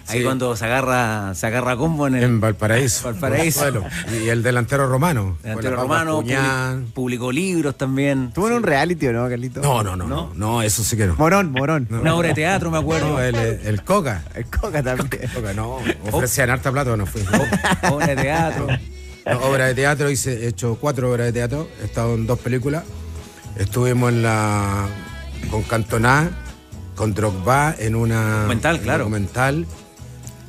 Ahí Sí. cuando se agarra, se agarra combo en el En Valparaíso. Valparaíso. Consuelo. Y el delantero romano. delantero romano, Puñal. publi- publicó libros también. ¿Tuvo en un reality o no, Carlito? No, no, no, no, no, eso sí que no. Morón, morón. Una obra de teatro, me acuerdo. No, el, el Coca. El Coca también. El Coca, no. *laughs* Ofrecían harta plata, no fui. Obra de teatro. No, obra de teatro, hice, he hecho cuatro obras de teatro, he estado en dos películas. Estuvimos en la con Cantoná, con Drogba en una Documental, claro. documental.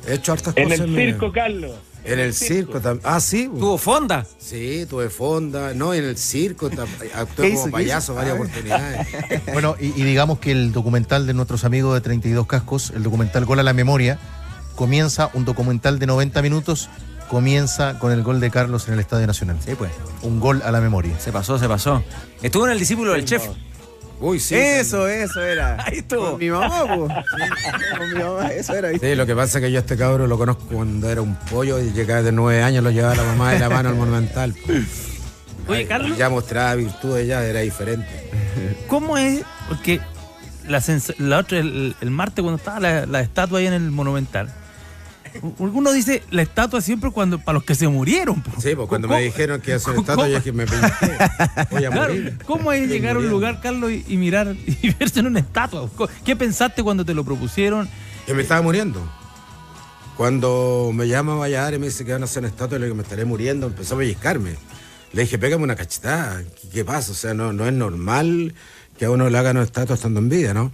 He hecho hartas En cosas. el mira. circo, Carlos. En el circo también. Ah, sí. ¿Tuvo fonda? Sí, tuve fonda. No, en el circo tam- *laughs* ¿Qué actué como ¿Qué payaso varias A ver. oportunidades. *laughs* Bueno, y, y digamos que el documental de nuestros amigos de 32 Cascos, el documental Gol a la Memoria, comienza un documental de 90 minutos, comienza con el gol de Carlos en el Estadio Nacional. Sí, pues. Un gol a la memoria. Se pasó, se pasó. Estuvo en el discípulo del chef. Uy, sí. Eso, eso era. *laughs* Ahí estuvo. Con mi mamá, po. *laughs* Con mi mamá, eso era. ¿viste? Sí, lo que pasa es que yo a este cabro lo conozco cuando era un pollo y llegaba de nueve años, lo llevaba la mamá de la mano al monumental. *laughs* Oye, Carlos. Ya mostraba virtudes, ya era diferente. ¿Cómo es? Porque la, otra, el, el martes cuando estaba la, la estatua ahí en el Monumental, uno dice la estatua siempre cuando para los que se murieron. po. Sí, pues cuando me ¿Cómo- dijeron que iba a *laughs* cómo- estatua, yo dije, me pinté. *laughs* Voy a Claro, morir. ¿cómo es llegar a un lugar, Carlos, y, y mirar *laughs* y verse en una estatua? ¿Qué pensaste cuando te lo propusieron? Que me estaba muriendo. Cuando me llama Valladares y me dice que van a hacer una estatua, le digo que me estaré muriendo, empezó a pellizcarme. Le dije, pégame una cachetada. ¿Qué, qué pasa? O sea, no, no es normal que a uno le hagan una estatua estando en vida, ¿no?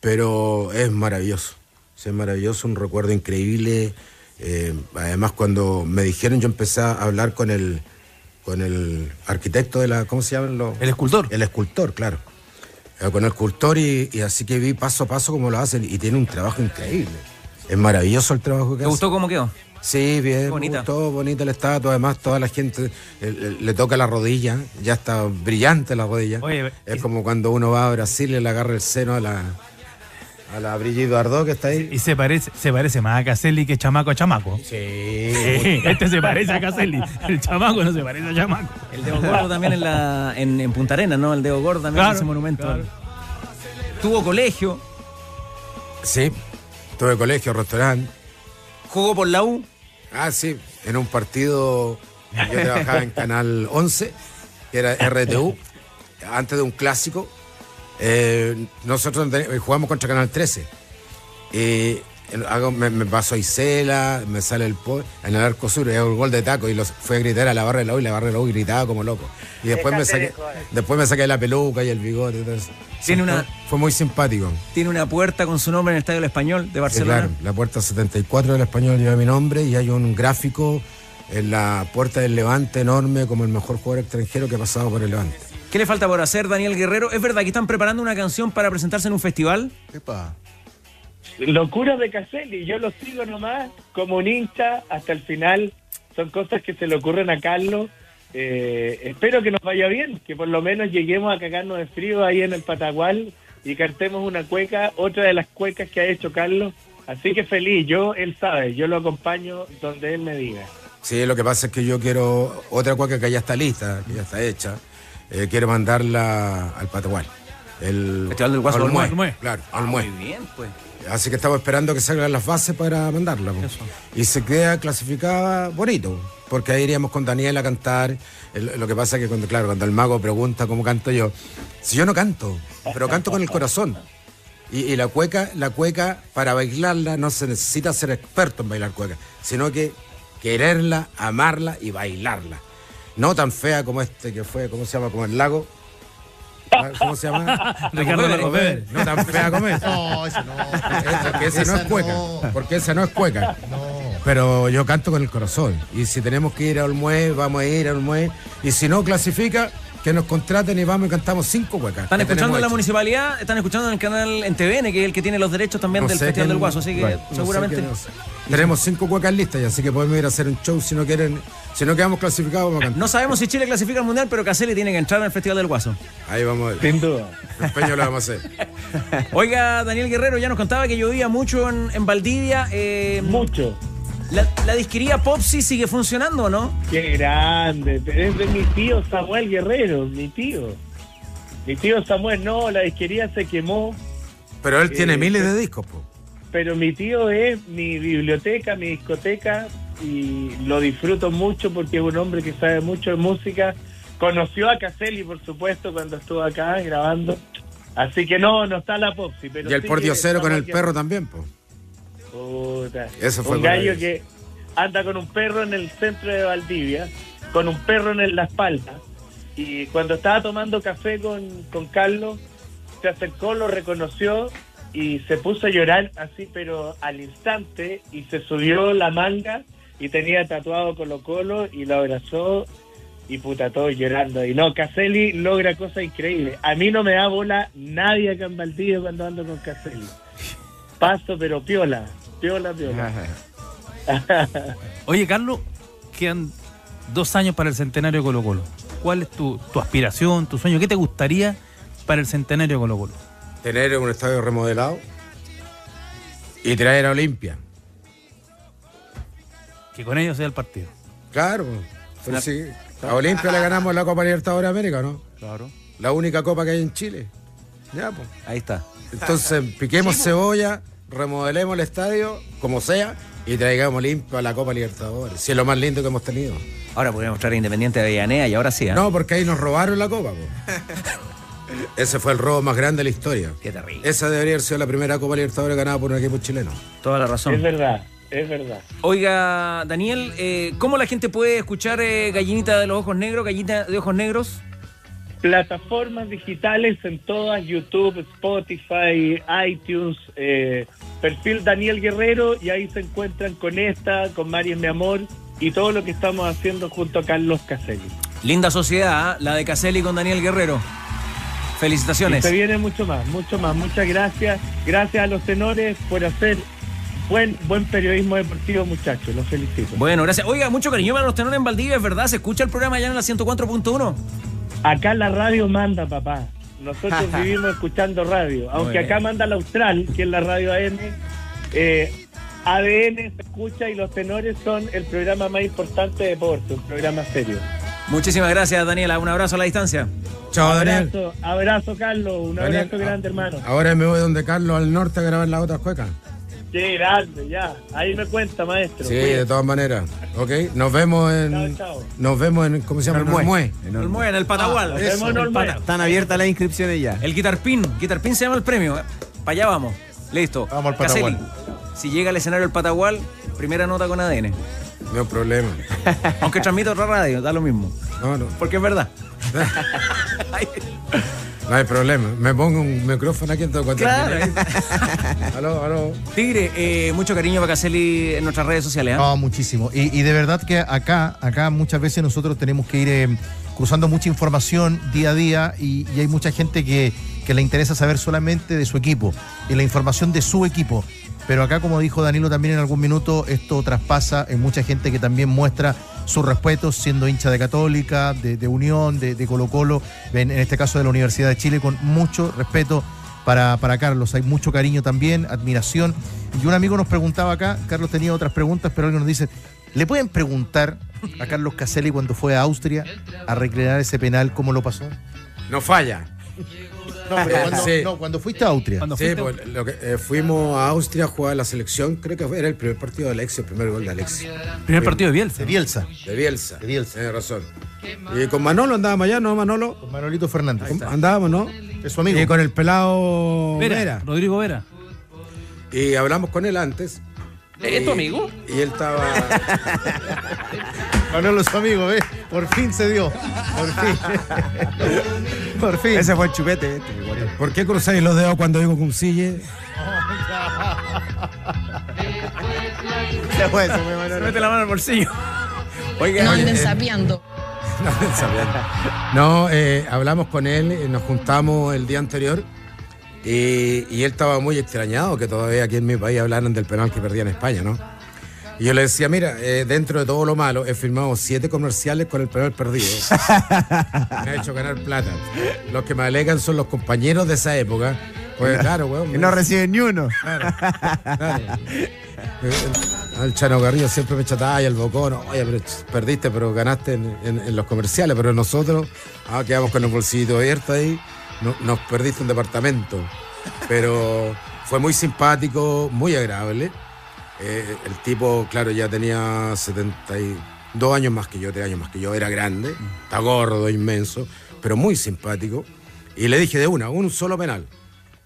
Pero es maravilloso. Sea, es maravilloso, un recuerdo increíble. Eh, además, cuando me dijeron, yo empecé a hablar con el, con el arquitecto de la. ¿Cómo se llaman los? El escultor. El escultor, claro. Eh, con el escultor y, y así que vi paso a paso cómo lo hacen y tiene un trabajo increíble. Es maravilloso el trabajo que ¿Te hace. gustó cómo quedó? Sí, bien, Bonita. gustó, bonita la estatua. Además, toda la gente eh, eh, le toca la rodilla, ya está brillante la rodilla. Oye, es como cuando uno va a Brasil y le agarra el seno a la, a la Brigitte Bardot que está ahí. Y se parece, se parece más a Caselli que chamaco a chamaco. Sí. este se parece a Caselli. El chamaco no se parece a chamaco. El Deo Gordo también en, la, en, en Punta Arenas, ¿no? El Deo Gordo también Claro, en ese monumento. claro. Tuvo colegio, Sí, tuve colegio, restaurante. jugó por la U. Ah, sí, en un partido, yo trabajaba en Canal 11, que era RTU, antes de un clásico. Eh, nosotros ten- jugamos contra Canal 13. Y hago, me, me paso a Isela, me sale el po en el arco sur, y hago el gol de taco y los fue a gritar a la barra de la U y la barra de la U gritaba como loco. Y después me saqué, después me saqué la peluca y el bigote. y todo eso. Tiene Fue- una- fue muy simpático. Tiene una puerta con su nombre en el Estadio del Español de Sí, Barcelona. claro, la puerta 74 del español lleva mi nombre y hay un gráfico en la puerta del Levante enorme como el mejor jugador extranjero que ha pasado por el Levante. ¿Qué le falta por hacer, Daniel Guerrero? ¿Es verdad que están preparando una canción para presentarse en un festival? Locuras de Caselli, yo lo sigo nomás como un hincha hasta el final. Son cosas que se le ocurren a Carlos. Eh, espero que nos vaya bien, que por lo menos lleguemos a cagarnos de frío ahí en el Patagual y cantemos una cueca, otra de las cuecas que ha hecho Carlos. Así que feliz, yo, él sabe, yo lo acompaño donde él me diga. Sí, lo que pasa es que yo quiero otra cueca que ya está lista, que ya está hecha. Eh, quiero mandarla al Patagual. El Festival del Guaso al Olmué. Olmué, Claro, Ah, al Olmué. muy bien, pues. Así que estamos esperando que salgan las bases para mandarla. po. Y se queda clasificada bonito, porque ahí iríamos con Daniel a cantar. El- lo que pasa es que cuando, claro, cuando el mago pregunta cómo canto yo, si yo no canto, pero canto con el corazón. Y, y la cueca, la cueca, para bailarla no se necesita ser experto en bailar cueca, sino que quererla, amarla y bailarla. No tan fea como este que fue, ¿cómo se llama? Como el lago. ¿Cómo se llama? *laughs* Ricardo. No tan fea como esta. No, esa no. Porque esa no es cueca. Porque esa no es cueca. Pero yo canto con el corazón. Y si tenemos que ir a Olmué, vamos a ir a Olmué. Y si no clasifica, que nos contraten y vamos y cantamos cinco cuecas. Están escuchando en la municipalidad, están escuchando en el canal en TVN, que es el que tiene los derechos también No del Festival del Guaso, así que Bueno, no sé seguramente. Tenemos cinco cuecas listas, y así que podemos ir a hacer un show si no quieren. Si no quedamos clasificados, vamos a cantar. No sabemos si Chile clasifica al mundial, pero Caselli tiene que entrar en el Festival del Guaso. Ahí vamos a ver. Sin duda. Empeño lo vamos a hacer. *laughs* Oiga, Daniel Guerrero ya nos contaba que llovía mucho en, en Valdivia. eh, Mucho. La, la disquería Popsi sigue funcionando, ¿o no? Qué grande. Es de mi tío Samuel Guerrero, mi tío. Mi tío Samuel, no, la disquería se quemó, Pero él tiene Eh, miles de discos, po. pero mi tío es mi biblioteca, mi discoteca y lo disfruto mucho porque es un hombre que sabe mucho de música. Conoció a Caselli, por supuesto, cuando estuvo acá grabando. Así que no, no está la Popsi. Pero Y el sí pordiosero con el perro también, po. Puta. Eso fue un gallo que anda con un perro en el centro de Valdivia, con un perro en la espalda. Y cuando estaba tomando café con, con Carlos, se acercó, lo reconoció y se puso a llorar así, pero al instante, y se subió la manga y tenía tatuado Colo Colo y lo abrazó y puta, todos llorando. Y no, Caselli logra cosas increíbles. A mí no me da bola nadie acá en Valdivia cuando ando con Caselli. Paso, pero piola, piola, piola. *laughs* Oye, Carlos, quedan dos años para el centenario de Colo Colo. ¿Cuál es tu, tu aspiración, tu sueño? ¿Qué te gustaría para el centenario de Colo Colo? Tener un estadio remodelado y traer a Olimpia. Que con ellos sea el partido. Claro. Pero La- sí, a Olimpia le ganamos la Copa Libertadores de América, ¿no? Claro. La única copa que hay en Chile. Ya, pues. Ahí está. Entonces, piquemos cebolla, remodelemos el estadio, como sea, y traigamos Olimpia a la Copa Libertadores. Si es lo más lindo que hemos tenido. Ahora podríamos traer Independiente de Avellaneda y ahora sí, ¿ah? No, porque ahí nos robaron la copa. po. *laughs* Ese fue el robo más grande de la historia. Qué terrible. Esa debería haber sido la primera Copa Libertadores ganada por un equipo chileno. Toda la razón. Es verdad, es verdad. Oiga, Daniel, eh, ¿cómo la gente puede escuchar eh, Gallinita de los Ojos Negros, Gallinita de Ojos Negros? Plataformas digitales en todas, YouTube, Spotify, iTunes, eh, perfil Daniel Guerrero y ahí se encuentran con esta, con María Mi Amor y todo lo que estamos haciendo junto a Carlos Caselli. Linda sociedad, ¿ah? la de Caselli con Daniel Guerrero. Y Felicitaciones. se viene mucho más, mucho más. Muchas gracias. Gracias a los tenores por hacer buen buen periodismo deportivo, muchachos. Los felicito. Bueno, gracias. Oiga, mucho cariño para los tenores en Valdivia, ¿es verdad? ¿Se escucha el programa allá en la 104.1? Acá la radio manda, papá. Nosotros *laughs* vivimos escuchando radio. Aunque acá manda la Austral, que es la radio AM, eh, ADN se escucha y los tenores son el programa más importante de deporte, un programa serio. Muchísimas gracias, Daniela. Un abrazo a la distancia. Chao, Daniel. Abrazo, abrazo, Carlos. Un Daniel, abrazo grande, hermano. Ahora me voy donde Carlos al norte a grabar las otras cuecas. Qué grande, ya. Ahí me cuenta, maestro. Sí, de todas maneras. Ok, nos vemos en. Chao, chao. Nos vemos en. ¿Cómo se llama? En Olmué. En Olmué, en el Patagual. Ah, nos vemos en el Olmué. Pata- Están abiertas las inscripciones ya. El Guitarpin. Guitarpin se llama el premio. Para allá vamos. Listo. Vamos al Caselli, Patagual. Si llega al escenario el Patagual, primera nota con ADN. No hay problema. Aunque transmite otra radio, da lo mismo. No, no. Porque es verdad. *laughs* No hay problema. Me pongo un micrófono aquí en todo cuanto Claro. *laughs* aló, aló. Tigre, eh, mucho cariño para Caselli en nuestras redes sociales. ¿ah? No, muchísimo. Y, y de verdad que acá, acá muchas veces nosotros tenemos que ir eh, cruzando mucha información día a día y, y hay mucha gente que, que le interesa saber solamente de su equipo y la información de su equipo. Pero acá, como dijo Danilo también en algún minuto, esto traspasa en mucha gente que también muestra sus respetos siendo hincha de Católica, de, Unión, de, Colo Colo, en, en este caso de la Universidad de Chile, con mucho respeto para, para Carlos. Hay mucho cariño también, admiración. Y un amigo nos preguntaba acá, Carlos tenía otras preguntas, pero alguien nos dice, ¿Le pueden preguntar a Carlos Caselli cuando fue a Austria a recrear ese penal cómo lo pasó? No falla. No, pero *laughs* cuando, Sí. no, cuando fuiste a Austria. Sí, pues, lo que, eh, fuimos a Austria a jugar la selección. Creo que era el primer partido de Alexis, el primer gol de Alexis. Primer partido de Bielsa. De Bielsa. De Bielsa. De Bielsa. Tienes razón. Y con Manolo andábamos allá, ¿no, Manolo? Con Manolito Fernández. Con- Andábamos, ¿no? Es su amigo. Y con el pelado Vera, Vera. Rodrigo Vera. Y hablamos con él antes. ¿Es tu amigo? Y él estaba. *laughs* Manolo es su amigo, ¿ves? Por fin se dio. Por fin. *laughs* Por fin. Ese fue el chupete. este. ¿Por qué cruzáis los dedos cuando digo cuncille? Se fue, se fue, Manolo. Mete la mano al bolsillo. Oiga, No anden eh, sapeando. *laughs* No, sabiendo. No, eh, hablamos con él, eh, nos juntamos el día anterior y, y él estaba muy extrañado que todavía aquí en mi país hablaran del penal que perdía en España, ¿no? Y yo le decía, mira, eh, dentro de todo lo malo, he firmado siete comerciales con el penal perdido. *laughs* me ha hecho ganar plata. Los que me alegan son los compañeros de esa época. Pues claro, weón. Que no reciben ni uno. Claro, claro. Al Chano Garrido siempre me chataba y el Bocón, oye, pero perdiste, pero ganaste en, en- en los comerciales, pero nosotros ah, quedamos con el bolsillito abierto ahí, no- nos perdiste un departamento. Pero fue muy simpático, muy agradable. Eh, el tipo, claro, ya tenía 72 años más que yo, 3 años más que yo, era grande, está gordo, inmenso, pero muy simpático. Y le dije de una, un solo penal.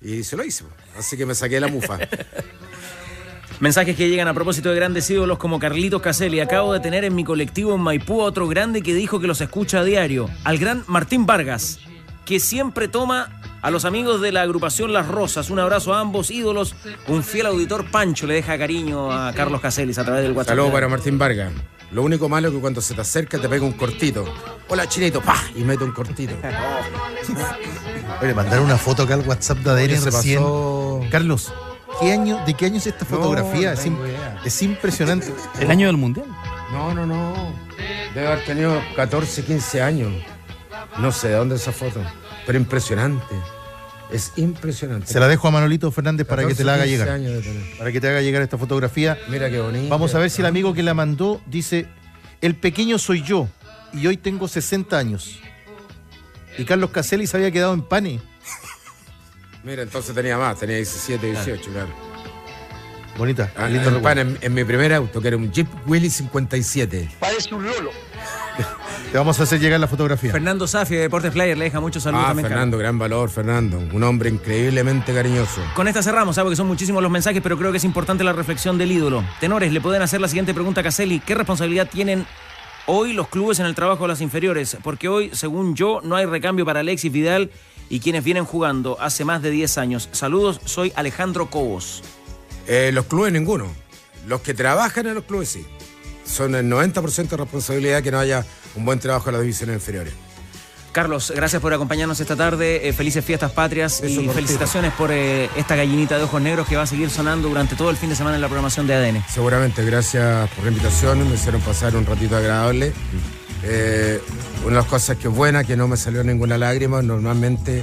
Y se lo hizo. Así que me saqué la mufa. *laughs* Mensajes que llegan a propósito de grandes ídolos como Carlitos Caselli. Acabo de tener en mi colectivo en Maipú a otro grande que dijo que los escucha a diario. Al gran Martín Vargas, que siempre toma a los amigos de la agrupación Las Rosas. Un abrazo a ambos ídolos. Un fiel auditor Pancho le deja cariño a Carlos Caselli a través del WhatsApp. Saludos para Martín Vargas. Lo único malo es que cuando se te acerca te pega un cortito. Hola, chinito, ¡pah! Y mete un cortito. *laughs* Oye, mandar una foto acá al WhatsApp de se recién. pasó. Carlos, ¿qué año, ¿de qué año es esta fotografía? no es, tengo im- idea. es impresionante. El año del mundial. No, no, no. Debe haber tenido 14, 15 años. No sé de dónde es esa foto. Pero impresionante. Es impresionante. Se la dejo a Manolito Fernández para que te la haga 14, llegar. 15 años de tener. Para que te haga llegar esta fotografía. Mira qué bonito. Vamos a ver si el amigo que la mandó dice, el pequeño soy yo y hoy tengo 60 años. Y Carlos Caselli se había quedado en pane. *laughs* Mira, entonces tenía más, tenía 17, 18, claro. Bonita. Ah, lindo en, en- en mi primer auto, que era un Jeep Willys 57. Parece un lolo. Te vamos a hacer llegar la fotografía. Fernando Safi de Deportes Player le deja muchos saludos Ah, también. Fernando, gran valor, Fernando. Un hombre increíblemente cariñoso. Con esta cerramos, sabe que son muchísimos los mensajes, pero creo que es importante la reflexión del ídolo. Tenores, le pueden hacer la siguiente pregunta a Caselli. ¿Qué responsabilidad tienen hoy los clubes en el trabajo de las inferiores? Porque hoy, según yo, no hay recambio para Alexis Vidal y quienes vienen jugando hace más de 10 años. Saludos, soy Alejandro Cobos. Eh, los clubes ninguno. Los que trabajan en los clubes sí. Son el 90% de responsabilidad que no haya un buen trabajo en las divisiones inferiores. Carlos, gracias por acompañarnos esta tarde. Eh, felices fiestas patrias Eso y felicitaciones por eh, esta gallinita de ojos negros que va a seguir sonando durante todo el fin de semana en la programación de ADN. Seguramente, gracias por la invitación. Me hicieron pasar un ratito agradable. Eh, una de las cosas que es buena, que no me salió ninguna lágrima. Normalmente,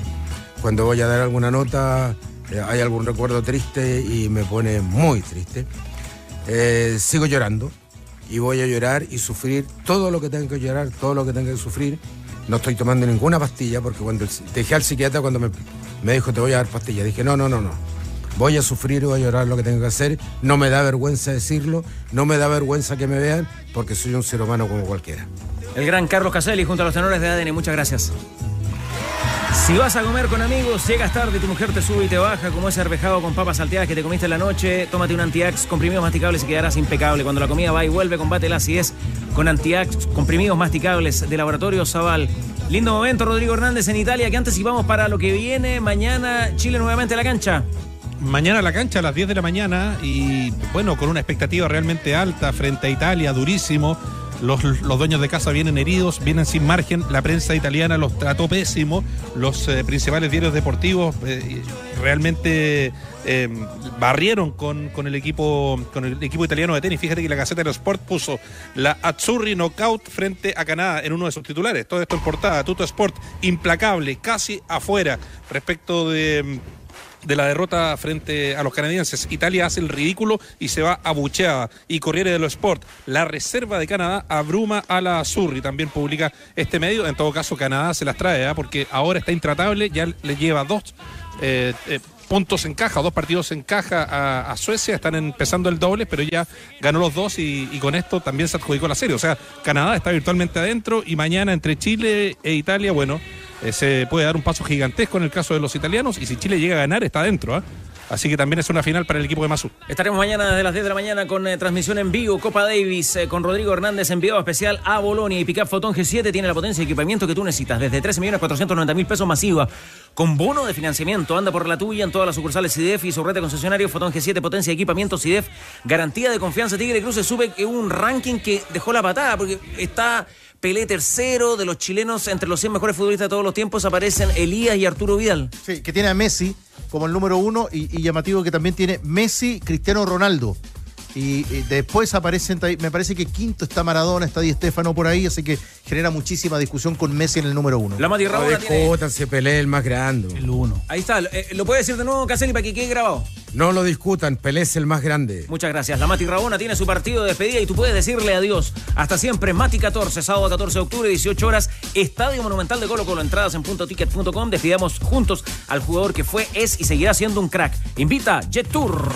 cuando voy a dar alguna nota, hay algún recuerdo triste y me pone muy triste. Sigo llorando y voy a llorar y sufrir todo lo que tenga que llorar, todo lo que tenga que sufrir. No estoy tomando ninguna pastilla porque cuando dejé al psiquiatra cuando me, me dijo te voy a dar pastilla, dije no, no, no, no. Voy a sufrir voy a llorar lo que tengo que hacer. No me da vergüenza decirlo, no me da vergüenza que me vean porque soy un ser humano como cualquiera. El gran Carlos Caselli junto a los tenores de ADN. Muchas gracias. Si vas a comer con amigos, llegas tarde tu mujer te sube y te baja, como ese arvejado con papas salteadas que te comiste en la noche, tómate un Antiax, comprimidos masticables y quedarás impecable. Cuando la comida va y vuelve, combate la acidez con Antiax, comprimidos masticables de Laboratorio Zaval. Lindo momento, Rodrigo Hernández en Italia, que anticipamos para lo que viene. Mañana, Chile nuevamente a la cancha. Mañana a la cancha a las 10 de la mañana y bueno, con una expectativa realmente alta frente a Italia, durísimo. Los, dueños de casa vienen heridos, vienen sin margen. La prensa italiana los trató pésimo. Los eh, principales diarios deportivos eh, realmente eh, barrieron con, con el equipo con el equipo italiano de tenis. Fíjate que la Gaceta dello Sport puso la Azzurri knockout frente a Canadá en uno de sus titulares. Todo esto en portada. Tuto Sport implacable, casi afuera respecto de de la derrota frente a los canadienses. Italia hace el ridículo y se va abucheada. Y Corriere dello Sport, la reserva de Canadá abruma a la Surri. También publica este medio. En todo caso, Canadá se las trae, ¿ah? porque ahora está intratable, ya le lleva dos. eh, eh, puntos en caja, dos partidos en caja a, a Suecia, están empezando el doble, pero ya ganó los dos y, y con esto también se adjudicó la serie. O sea, Canadá está virtualmente adentro y mañana entre Chile e Italia, bueno, eh, se puede dar un paso gigantesco en el caso de los italianos y si Chile llega a ganar está adentro. ¿ah? Así que también es una final para el equipo de Masu. Estaremos mañana desde las 10 de la mañana con eh, transmisión en vivo, Copa Davis, eh, con Rodrigo Hernández, enviado especial a Bolonia. Y Pickup Photon G7 tiene la potencia y equipamiento que tú necesitas, desde 13.490.000 pesos masiva, con bono de financiamiento. Anda por la tuya en todas las sucursales CIDEF y su red de concesionarios. Photon G7, potencia equipamiento CIDEF, garantía de confianza. Tigre Cruces sube un ranking que dejó la patada, porque está Pelé tercero de los chilenos entre los 100 mejores futbolistas de todos los tiempos. Aparecen Elías y Arturo Vidal. Sí, que tiene a Messi como el número uno y, y llamativo que también tiene Messi, Cristiano Ronaldo. Y, y después aparecen, me parece que quinto está Maradona, está Di Stefano por ahí, así que genera muchísima discusión con Messi en el número uno. La Mati Rabona tiene- se Pelé el más grande. El uno. Ahí está, eh, lo puede decir de nuevo Caselli para que quede grabado. No lo discutan, Pelé es el más grande. Muchas gracias. La Mati Rabona tiene su partido de despedida y tú puedes decirle adiós. Hasta siempre, Mati 14, sábado 14 de octubre, 18 horas, Estadio Monumental de Colo Colo, entradas en puntoticket.com. Despidamos juntos al jugador que fue, es y seguirá siendo un crack. Invita Jet Tour.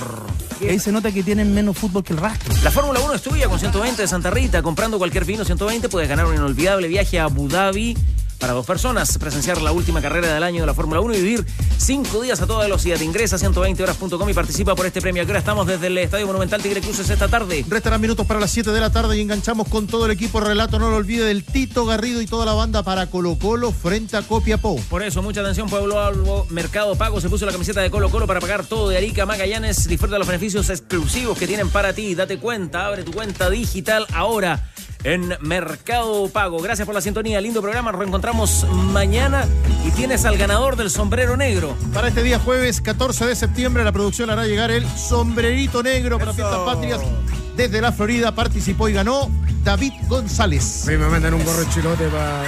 Ahí se nota que tienen menos fútbol que el rastro. La Fórmula 1 es tuya con 120 de Santa Rita. Comprando cualquier vino 120 puedes ganar un inolvidable viaje a Abu Dhabi para dos personas. Presenciar la última carrera del año de la Fórmula 1 y vivir cinco días a toda velocidad. Ingresa a 120horas.com y participa por este premio. ¿A qué hora estamos desde el Estadio Monumental Tigre Cruces esta tarde? Restarán minutos para las 7 de la tarde y enganchamos con todo el equipo relato. No lo olvide del Tito Garrido y toda la banda para Colo Colo frente a Copiapó. Por eso, mucha atención, Pueblo Albo, Mercado Pago se puso la camiseta de Colo Colo para pagar todo de Arica Magallanes. Disfruta los beneficios exclusivos que tienen para ti. Date cuenta, abre tu cuenta digital ahora en Mercado Pago. Gracias por la sintonía, lindo programa. Nos reencontramos mañana y tienes al ganador del sombrero negro. Para este día jueves 14 de septiembre la producción hará llegar el sombrerito negro para fiestas patrias. Desde la Florida participó y ganó David González. A mí me mandan un gorro chilote para...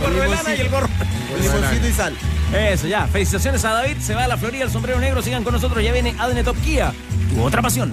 Gorro de lana y el gorro. Limoncito y sal. Eso, ya. Felicitaciones a David. Se va a la Florida el sombrero negro. Sigan con nosotros. Ya viene Adne Top Kia. Tu otra pasión.